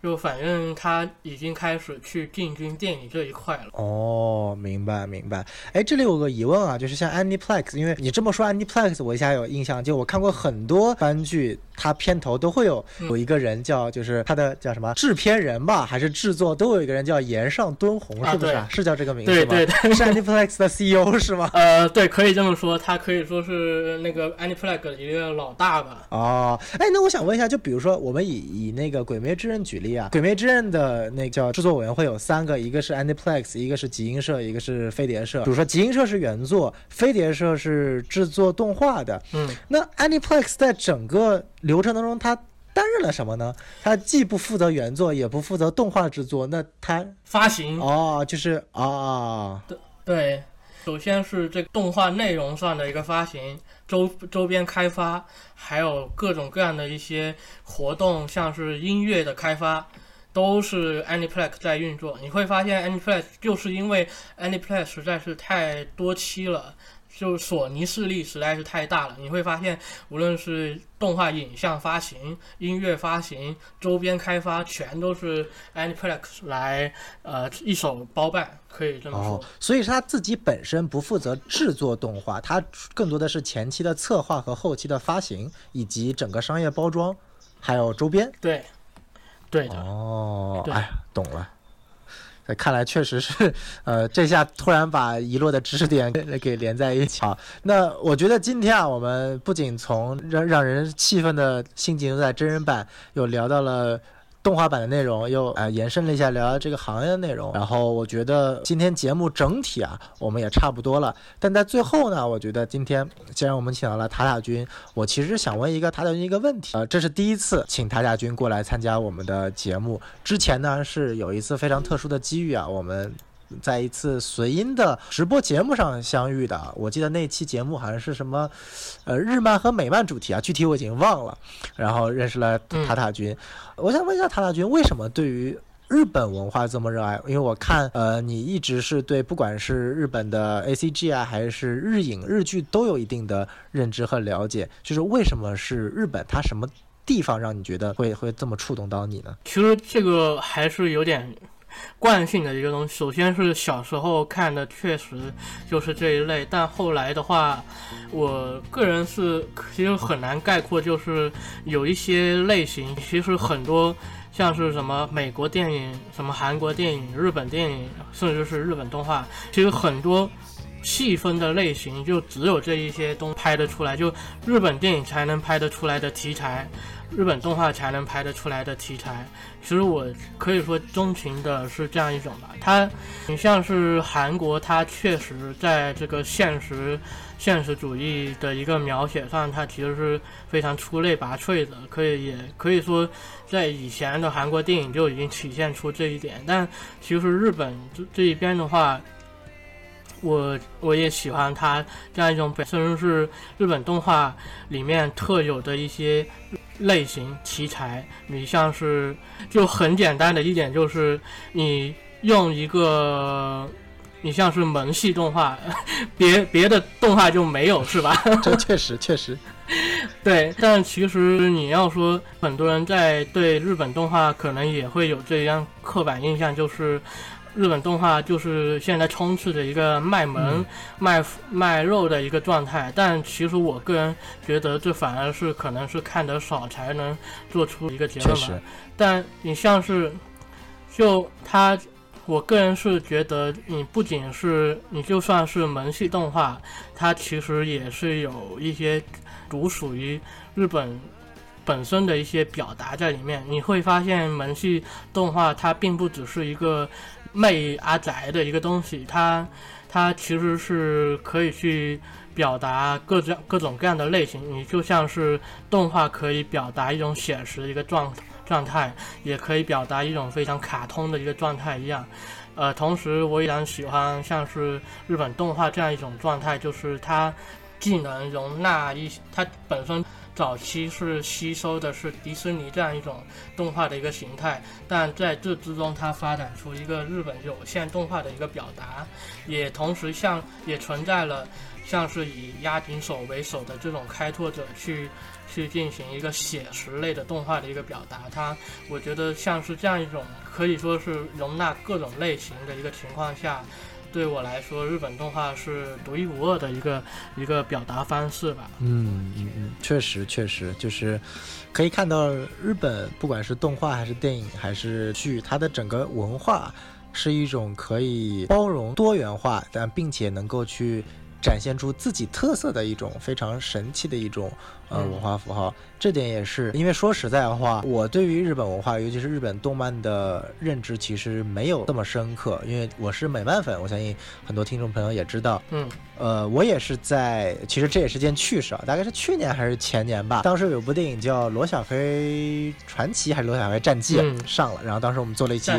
就反正他已经开始去进军电影这一块了。哦，明白明白。哎，这里有个疑问啊，就是像 Aniplex，因为你这么说 Aniplex，我一下有印象，就我看过很多番剧，它片头都会有有一个人叫，就是他的叫什么制片人吧，还是制作都有一个人叫岩上敦弘，是不是？是叫这个名字吗？对对对，是 Aniplex 的 CEO 是吗？呃，对，可以这么说，他可以说是那个 Aniplex 的一个老大吧。哦，哎，那我想问一下，就比如说我们以以那个《鬼灭之刃》举例。《鬼灭之刃》的那叫制作委员会有三个，一个是 Aniplex，一个是集英社，一个是飞碟社。比如说集英社是原作，飞碟社是制作动画的。嗯，那 Aniplex 在整个流程当中，它担任了什么呢？它既不负责原作，也不负责动画制作，那它发行哦，就是啊，对对，首先是这个动画内容上的一个发行。周周边开发，还有各种各样的一些活动，像是音乐的开发，都是 Anyplex 在运作。你会发现 Anyplex 就是因为 Anyplex 实在是太多期了。就索尼势力实在是太大了，你会发现，无论是动画影像发行、音乐发行、周边开发，全都是 Aniplex 来呃一手包办，可以这么说。所以是他自己本身不负责制作动画，他更多的是前期的策划和后期的发行，以及整个商业包装，还有周边。对，对的。哦，哎，懂了。看来确实是，呃，这下突然把遗落的知识点给连在一起。好，那我觉得今天啊，我们不仅从让让人气愤的新井在真人版，又聊到了。动画版的内容又啊延伸了一下，聊聊这个行业的内容。然后我觉得今天节目整体啊，我们也差不多了。但在最后呢，我觉得今天既然我们请到了塔塔君，我其实想问一个塔塔君一个问题。啊，这是第一次请塔塔君过来参加我们的节目，之前呢是有一次非常特殊的机遇啊，我们。在一次随音的直播节目上相遇的，我记得那期节目好像是什么，呃，日漫和美漫主题啊，具体我已经忘了。然后认识了塔塔君，我想问一下塔塔君，为什么对于日本文化这么热爱？因为我看，呃，你一直是对不管是日本的 A C G 啊，还是日影日剧都有一定的认知和了解。就是为什么是日本？它什么地方让你觉得会会这么触动到你呢？其实这个还是有点。惯性的一个东西，首先是小时候看的，确实就是这一类。但后来的话，我个人是其实很难概括，就是有一些类型，其实很多像是什么美国电影、什么韩国电影、日本电影，甚至是日本动画，其实很多细分的类型，就只有这一些东拍得出来，就日本电影才能拍得出来的题材。日本动画才能拍得出来的题材，其实我可以说钟情的是这样一种吧。它，你像是韩国，它确实在这个现实、现实主义的一个描写上，它其实是非常出类拔萃的。可以也可以说，在以前的韩国电影就已经体现出这一点。但其实日本这这一边的话，我我也喜欢它这样一种本身是日本动画里面特有的一些。类型题材，你像是就很简单的一点就是，你用一个，你像是萌系动画，别别的动画就没有是吧？这确实确实，对。但其实你要说，很多人在对日本动画可能也会有这样刻板印象，就是。日本动画就是现在充斥着一个卖萌、卖卖肉的一个状态，但其实我个人觉得这反而是可能是看得少才能做出一个结论吧。但你像是，就他，我个人是觉得你不仅是你就算是萌系动画，它其实也是有一些独属于日本本身的一些表达在里面。你会发现萌系动画它并不只是一个。媚阿宅的一个东西，它它其实是可以去表达各种各种各样的类型。你就像是动画可以表达一种写实的一个状状态，也可以表达一种非常卡通的一个状态一样。呃，同时我也常喜欢像是日本动画这样一种状态，就是它既能容纳一它本身。早期是吸收的是迪士尼这样一种动画的一个形态，但在这之中，它发展出一个日本有线动画的一个表达，也同时像也存在了像是以押井守为首的这种开拓者去去进行一个写实类的动画的一个表达。它我觉得像是这样一种可以说是容纳各种类型的一个情况下。对我来说，日本动画是独一无二的一个一个表达方式吧。嗯嗯嗯，确实确实，就是可以看到日本不管是动画还是电影还是剧，它的整个文化是一种可以包容多元化，但并且能够去。展现出自己特色的一种非常神奇的一种呃文化符号，这点也是因为说实在话，我对于日本文化，尤其是日本动漫的认知其实没有这么深刻，因为我是美漫粉，我相信很多听众朋友也知道。嗯，呃，我也是在，其实这也是件趣事啊，大概是去年还是前年吧，当时有部电影叫《罗小黑传奇》还是《罗小黑战记》上了，然后当时我们做了一期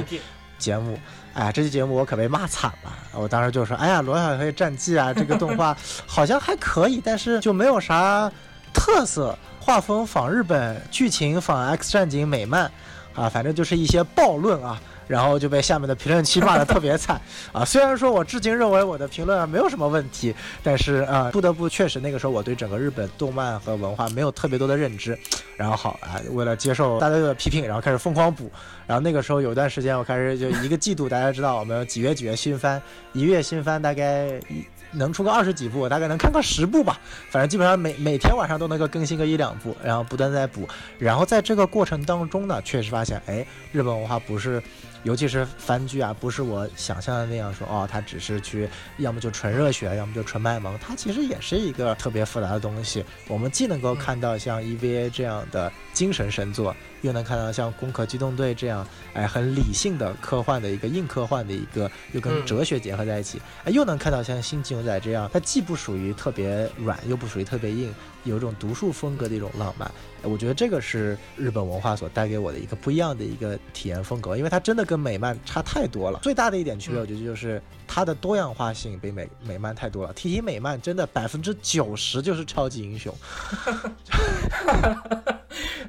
节目。哎，这期节目我可被骂惨了。我当时就说：“哎呀，《罗小黑战记》啊，这个动画 好像还可以，但是就没有啥特色，画风仿日本，剧情仿《X 战警》美漫，啊，反正就是一些暴论啊。”然后就被下面的评论区骂得特别惨 啊！虽然说我至今认为我的评论没有什么问题，但是啊，不得不确实那个时候我对整个日本动漫和文化没有特别多的认知。然后好啊，为了接受大家的批评，然后开始疯狂补。然后那个时候有段时间，我开始就一个季度，大家知道我们几月几月新番，一月新番大概一能出个二十几部，我大概能看个十部吧。反正基本上每每天晚上都能够更新个一两部，然后不断在补。然后在这个过程当中呢，确实发现，哎，日本文化不是。尤其是番剧啊，不是我想象的那样说哦，它只是去，要么就纯热血，要么就纯卖萌，它其实也是一个特别复杂的东西。我们既能够看到像 EVA 这样的精神神作，又能看到像《攻壳机动队》这样，哎，很理性的科幻的一个硬科幻的一个，又跟哲学结合在一起，哎，又能看到像《星际牛仔》这样，它既不属于特别软，又不属于特别硬，有一种独树风格的一种浪漫。我觉得这个是日本文化所带给我的一个不一样的一个体验风格，因为它真的跟美漫差太多了。最大的一点区别，我觉得就是它的多样化性比美美漫太多了。提起美漫，真的百分之九十就是超级英雄。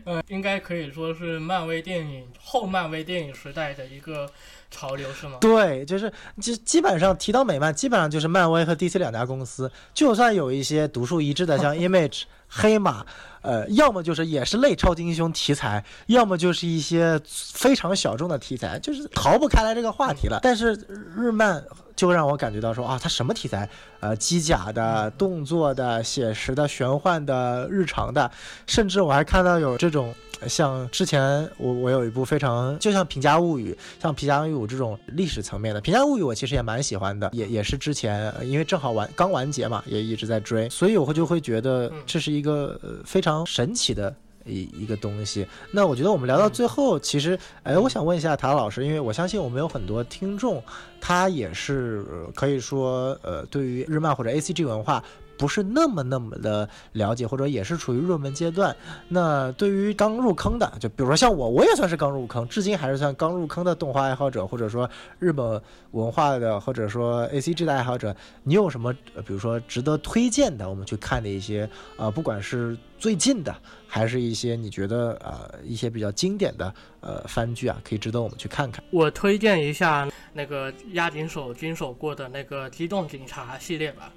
呃，应该可以说是漫威电影后漫威电影时代的一个潮流，是吗？对，就是基基本上提到美漫，基本上就是漫威和 DC 两家公司。就算有一些独树一帜的，像 Image、黑马。呃，要么就是也是类超级英雄题材，要么就是一些非常小众的题材，就是逃不开来这个话题了。但是日漫就让我感觉到说啊，它什么题材？呃，机甲的、动作的、写实的、玄幻的、日常的，甚至我还看到有这种。像之前我我有一部非常就像《平家物语》，像《平家物语》这种历史层面的《平家物语》，我其实也蛮喜欢的，也也是之前因为正好完刚完结嘛，也一直在追，所以我会就会觉得这是一个呃非常神奇的一一个东西。那我觉得我们聊到最后，其实哎，我想问一下塔老师，因为我相信我们有很多听众，他也是可以说呃，对于日漫或者 A C G 文化。不是那么那么的了解，或者也是处于入门阶段。那对于刚入坑的，就比如说像我，我也算是刚入坑，至今还是算刚入坑的动画爱好者，或者说日本文化的，或者说 A C G 的爱好者。你有什么，比如说值得推荐的，我们去看的一些，呃，不管是最近的，还是一些你觉得呃一些比较经典的呃番剧啊，可以值得我们去看看。我推荐一下那个押井守经手过的那个《机动警察》系列吧。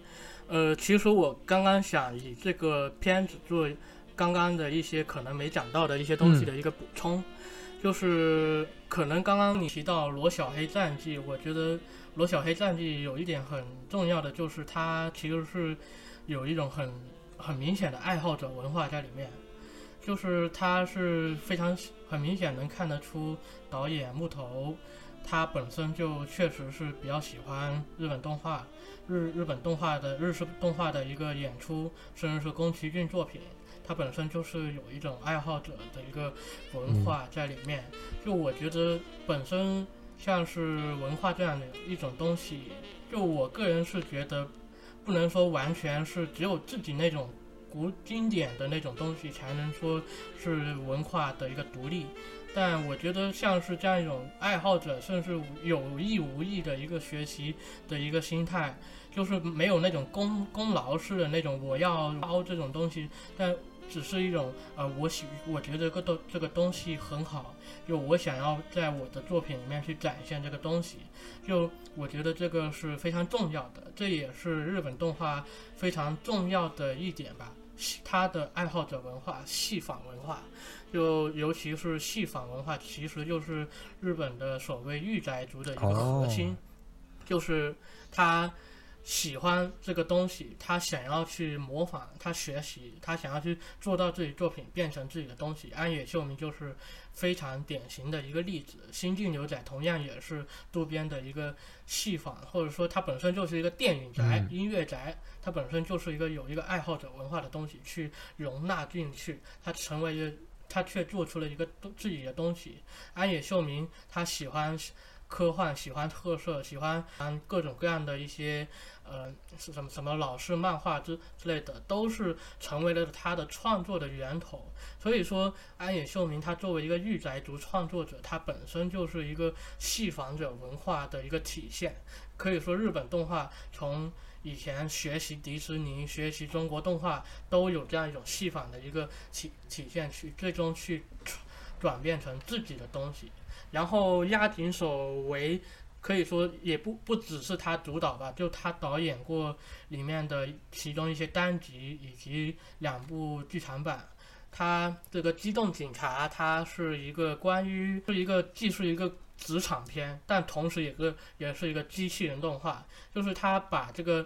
呃，其实我刚刚想以这个片子做刚刚的一些可能没讲到的一些东西的一个补充，就是可能刚刚你提到罗小黑战记，我觉得罗小黑战记有一点很重要的就是它其实是有一种很很明显的爱好者文化在里面，就是它是非常很明显能看得出导演木头他本身就确实是比较喜欢日本动画。日日本动画的日式动画的一个演出，甚至是宫崎骏作品，他本身就是有一种爱好者的一个文化在里面。就我觉得本身像是文化这样的一种东西，就我个人是觉得，不能说完全是只有自己那种古经典的那种东西才能说是文化的一个独立。但我觉得像是这样一种爱好者，甚至有意无意的一个学习的一个心态，就是没有那种功功劳式的那种我要凹这种东西，但只是一种呃，我喜我觉得这个东这个东西很好，就我想要在我的作品里面去展现这个东西，就我觉得这个是非常重要的，这也是日本动画非常重要的一点吧，它的爱好者文化、戏仿文化。就尤其是戏仿文化，其实就是日本的所谓御宅族的一个核心，就是他喜欢这个东西，他想要去模仿，他学习，他想要去做到自己作品变成自己的东西。安野秀明就是非常典型的一个例子，《新晋牛仔》同样也是渡边的一个戏仿，或者说他本身就是一个电影宅、音乐宅，它本身就是一个有一个爱好者文化的东西去容纳进去，它成为一个。他却做出了一个自己的东西。安野秀明他喜欢科幻，喜欢特色，喜欢各种各样的一些呃是什么什么老式漫画之之类的，都是成为了他的创作的源头。所以说，安野秀明他作为一个御宅族创作者，他本身就是一个戏仿者文化的一个体现。可以说，日本动画从以前学习迪士尼、学习中国动画，都有这样一种戏仿的一个体体现，去最终去转变成自己的东西。然后押井守为可以说也不不只是他主导吧，就他导演过里面的其中一些单集以及两部剧场版。他这个《机动警察》，它是一个关于是一个既是一个职场片，但同时也是也是一个机器人动画，就是他把这个。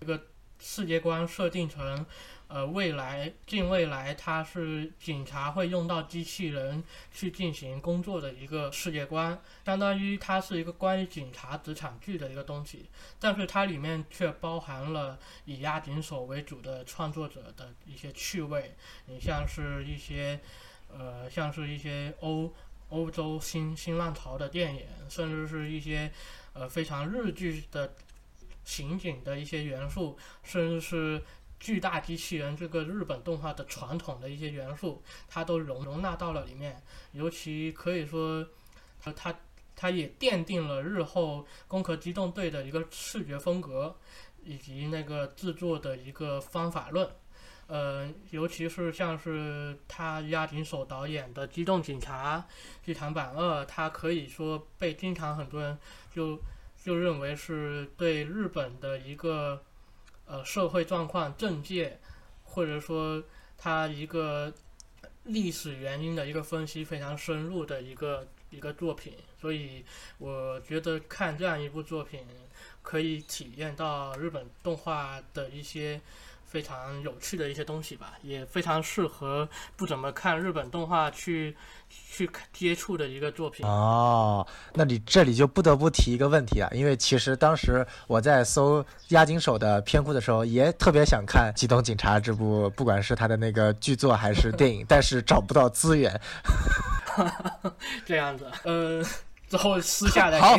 这个世界观设定成。呃，未来近未来，它是警察会用到机器人去进行工作的一个世界观，相当于它是一个关于警察职场剧的一个东西，但是它里面却包含了以押井守为主的创作者的一些趣味，你像是一些，呃，像是一些欧欧洲新新浪潮的电影，甚至是一些呃非常日剧的刑警的一些元素，甚至是。巨大机器人这个日本动画的传统的一些元素，它都容容纳到了里面。尤其可以说，它它它也奠定了日后《攻壳机动队》的一个视觉风格，以及那个制作的一个方法论。呃，尤其是像是他押井守导演的《机动警察》剧场版二，它可以说被经常很多人就就认为是对日本的一个。呃，社会状况、政界，或者说它一个历史原因的一个分析非常深入的一个一个作品，所以我觉得看这样一部作品，可以体验到日本动画的一些。非常有趣的一些东西吧，也非常适合不怎么看日本动画去去接触的一个作品哦。那你这里就不得不提一个问题啊，因为其实当时我在搜押井守的片库的时候，也特别想看《机动警察》这部，不管是他的那个剧作还是电影，但是找不到资源。这样子，呃。之后私下的好，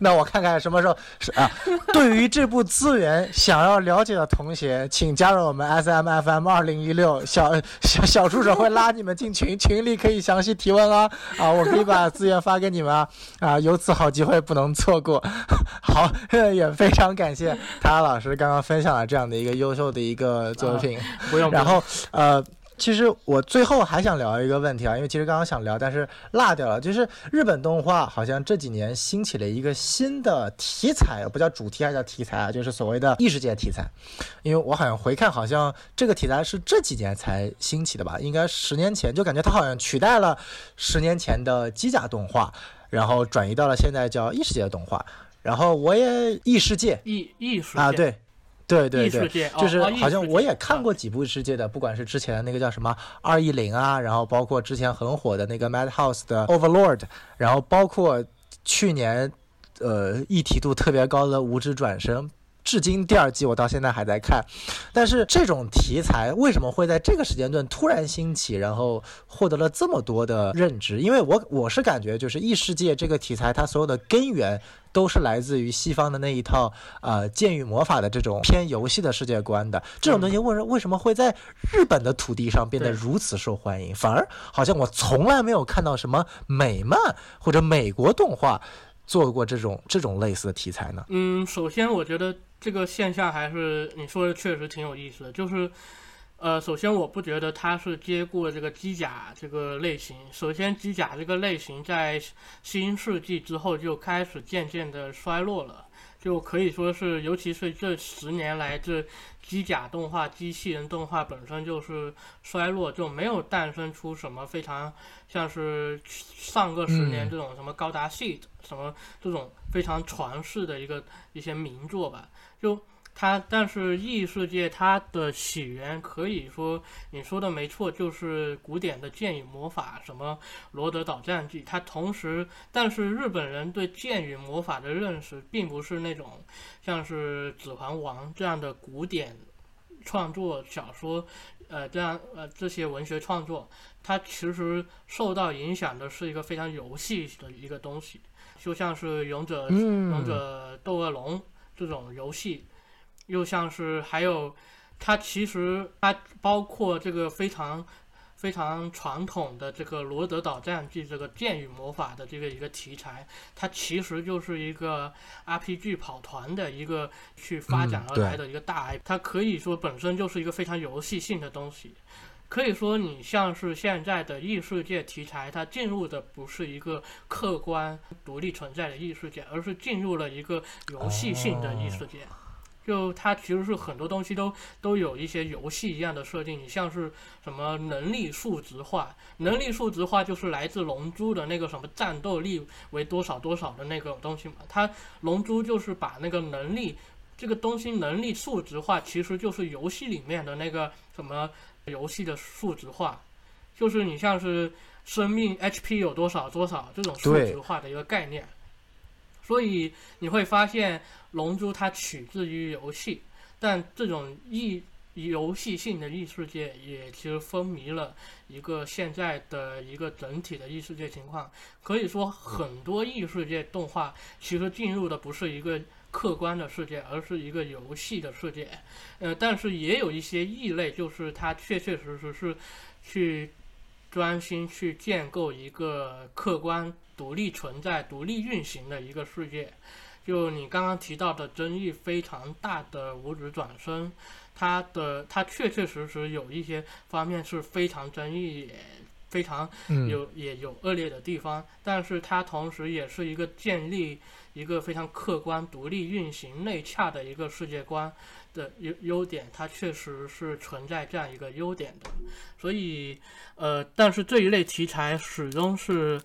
那我看看什么时候是啊。对于这部资源想要了解的同学，请加入我们 S M F M 二零一六小小小助手会拉你们进群，群里可以详细提问啊啊，我可以把资源发给你们啊啊，有此好机会不能错过。好，也非常感谢塔老师刚刚分享了这样的一个优秀的一个作品，不用，然后呃。其实我最后还想聊一个问题啊，因为其实刚刚想聊，但是落掉了。就是日本动画好像这几年兴起了一个新的题材，不叫主题，还叫题材啊，就是所谓的异世界题材。因为我好像回看，好像这个题材是这几年才兴起的吧？应该十年前就感觉它好像取代了十年前的机甲动画，然后转移到了现在叫异世界的动画。然后我也异世界异异世界啊，对。对对对，就是好像我也看过几部世界的，不管是之前那个叫什么二一零啊，然后包括之前很火的那个 Madhouse 的 Overlord，然后包括去年呃议题度特别高的无知转生。至今第二季我到现在还在看，但是这种题材为什么会在这个时间段突然兴起，然后获得了这么多的认知？因为我我是感觉就是异世界这个题材，它所有的根源都是来自于西方的那一套呃剑与魔法的这种偏游戏的世界观的这种东西，为什为什么会在日本的土地上变得如此受欢迎？反而好像我从来没有看到什么美漫或者美国动画做过这种这种类似的题材呢？嗯，首先我觉得。这个现象还是你说的确实挺有意思的，就是，呃，首先我不觉得它是接过这个机甲这个类型。首先，机甲这个类型在新世纪之后就开始渐渐的衰落了，就可以说是，尤其是这十年来，这机甲动画、机器人动画本身就是衰落，就没有诞生出什么非常像是上个十年这种什么高达系什么这种非常传世的一个一些名作吧。就它，但是异世界它的起源可以说你说的没错，就是古典的剑与魔法，什么罗德岛战记。它同时，但是日本人对剑与魔法的认识，并不是那种像是《指环王》这样的古典创作小说，呃，这样呃这些文学创作，它其实受到影响的是一个非常游戏的一个东西，就像是《勇者勇者斗恶龙》。这种游戏，又像是还有，它其实它包括这个非常非常传统的这个罗德岛战记这个剑与魔法的这个一个题材，它其实就是一个 RPG 跑团的一个去发展而来的一个大 IP，它可以说本身就是一个非常游戏性的东西。可以说，你像是现在的异世界题材，它进入的不是一个客观独立存在的异世界，而是进入了一个游戏性的异世界。就它其实是很多东西都都有一些游戏一样的设定。你像是什么能力数值化，能力数值化就是来自龙珠的那个什么战斗力为多少多少的那个东西嘛。它龙珠就是把那个能力。这个东西能力数值化，其实就是游戏里面的那个什么游戏的数值化，就是你像是生命 HP 有多少多少这种数值化的一个概念。所以你会发现，《龙珠》它取自于游戏，但这种异游戏性的异世界也其实风靡了一个现在的一个整体的异世界情况。可以说，很多异世界动画其实进入的不是一个。客观的世界，而是一个游戏的世界，呃，但是也有一些异类，就是它确确实实是去专心去建构一个客观、独立存在、独立运行的一个世界。就你刚刚提到的争议非常大的五指转身，它的它确确实实有一些方面是非常争议。非常有也有恶劣的地方，但是它同时也是一个建立一个非常客观、独立运行、内洽的一个世界观的优优点，它确实是存在这样一个优点的。所以，呃，但是这一类题材始终是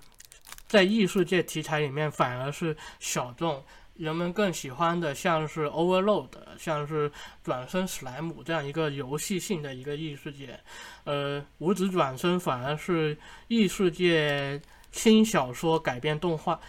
在异世界题材里面反而是小众。人们更喜欢的像是 Overload，像是转生史莱姆这样一个游戏性的一个异世界，呃，五指转身反而是异世界轻小说改编动画，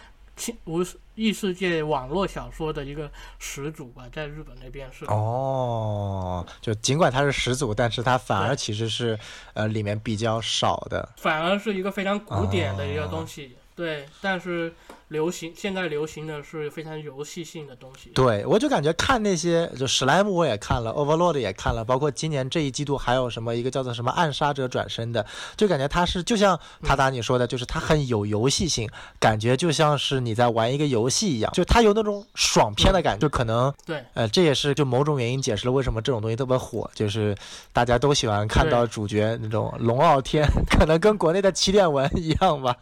轻无异世界网络小说的一个始祖吧，在日本那边是。哦，就尽管它是始祖，但是它反而其实是呃里面比较少的，反而是一个非常古典的一个东西，对，但是。流行现在流行的是非常游戏性的东西。对，我就感觉看那些就史莱姆我也看了，Overlord 也看了，包括今年这一季度还有什么一个叫做什么暗杀者转身的，就感觉它是就像塔塔你说的，就是它很有游戏性，感觉就像是你在玩一个游戏一样，就它有那种爽片的感觉，就可能对，呃，这也是就某种原因解释了为什么这种东西特别火，就是大家都喜欢看到主角那种龙傲天，可能跟国内的起点文一样吧。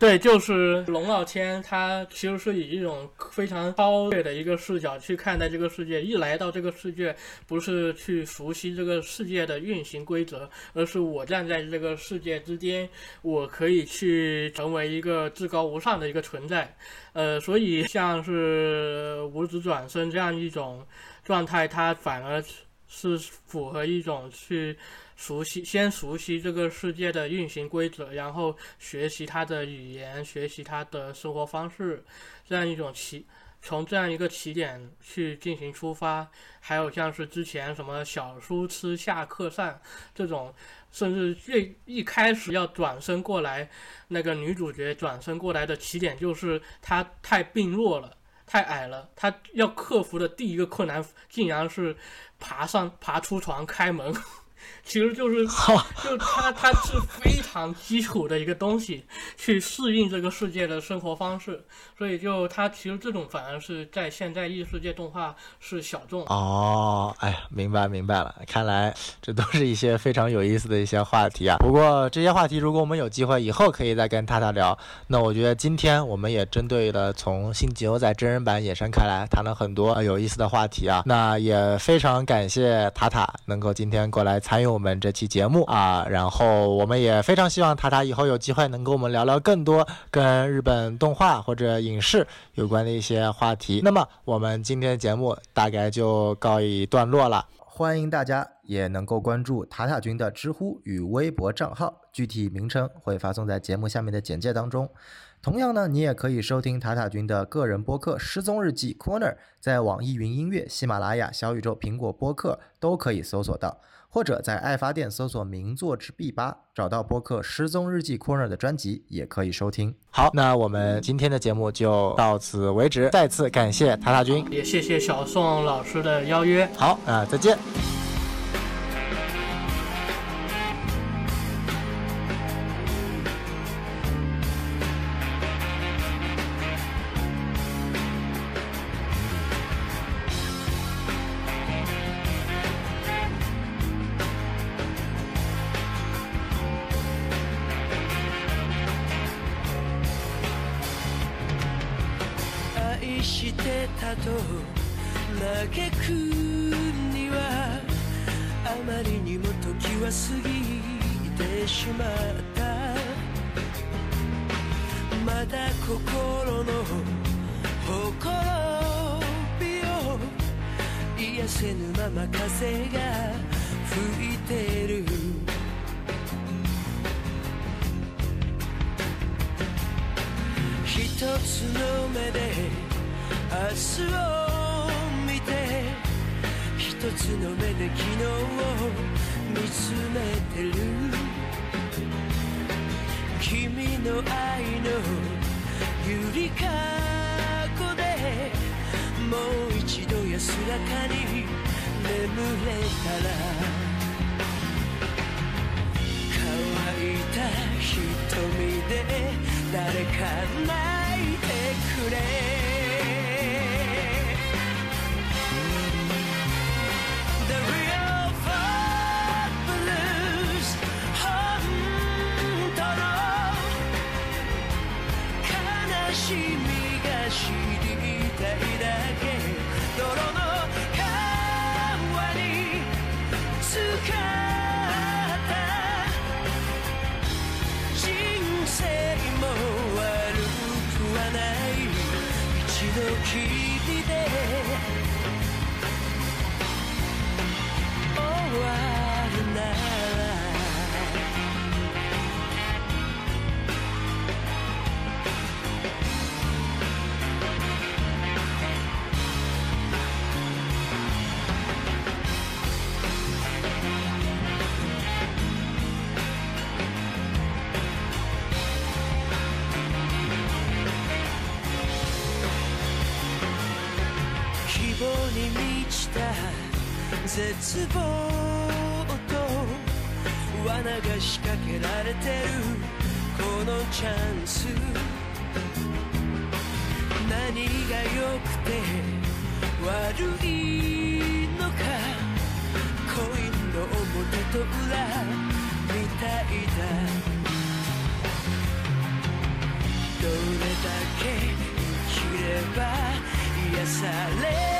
对，就是龙傲天他。他其实是以一种非常超越的一个视角去看待这个世界。一来到这个世界，不是去熟悉这个世界的运行规则，而是我站在这个世界之间，我可以去成为一个至高无上的一个存在。呃，所以像是五指转身这样一种状态，它反而是符合一种去。熟悉，先熟悉这个世界的运行规则，然后学习它的语言，学习它的生活方式，这样一种起，从这样一个起点去进行出发。还有像是之前什么小书吃下课上这种，甚至最一开始要转身过来，那个女主角转身过来的起点就是她太病弱了，太矮了，她要克服的第一个困难竟然是爬上爬出床开门。其实就是，就它它是非常基础的一个东西，去适应这个世界的生活方式，所以就它其实这种反而是在现在异世界动画是小众哦。哎呀，明白明白了，看来这都是一些非常有意思的一些话题啊。不过这些话题如果我们有机会以后可以再跟塔塔聊，那我觉得今天我们也针对了从《星际牛仔》真人版衍生开来，谈了很多有意思的话题啊。那也非常感谢塔塔能够今天过来参与。我们这期节目啊，然后我们也非常希望塔塔以后有机会能跟我们聊聊更多跟日本动画或者影视有关的一些话题。那么我们今天的节目大概就告一段落了。欢迎大家也能够关注塔塔君的知乎与微博账号，具体名称会发送在节目下面的简介当中。同样呢，你也可以收听塔塔君的个人播客《失踪日记 Corner》，在网易云音乐、喜马拉雅、小宇宙、苹果播客都可以搜索到。或者在爱发电搜索“名作之 B 八”，找到播客《失踪日记 Corner》的专辑，也可以收听。好，那我们今天的节目就到此为止。再次感谢塔塔君，也谢谢小宋老师的邀约。好啊，再见。と嘆くにはあまりにも時は過ぎてしまった。まだ心のほびを癒せぬまま風が吹いてる。一つの目でを見て一つの目で昨日を見つめてる君の愛のゆりかごでもう一度安らかに眠れたら乾いた瞳で誰か泣いてくれ絶望と罠が仕掛けられてるこのチャンス何が良くて悪いのかコインの表と裏みたいだどれだけ生きれば癒されるのだろう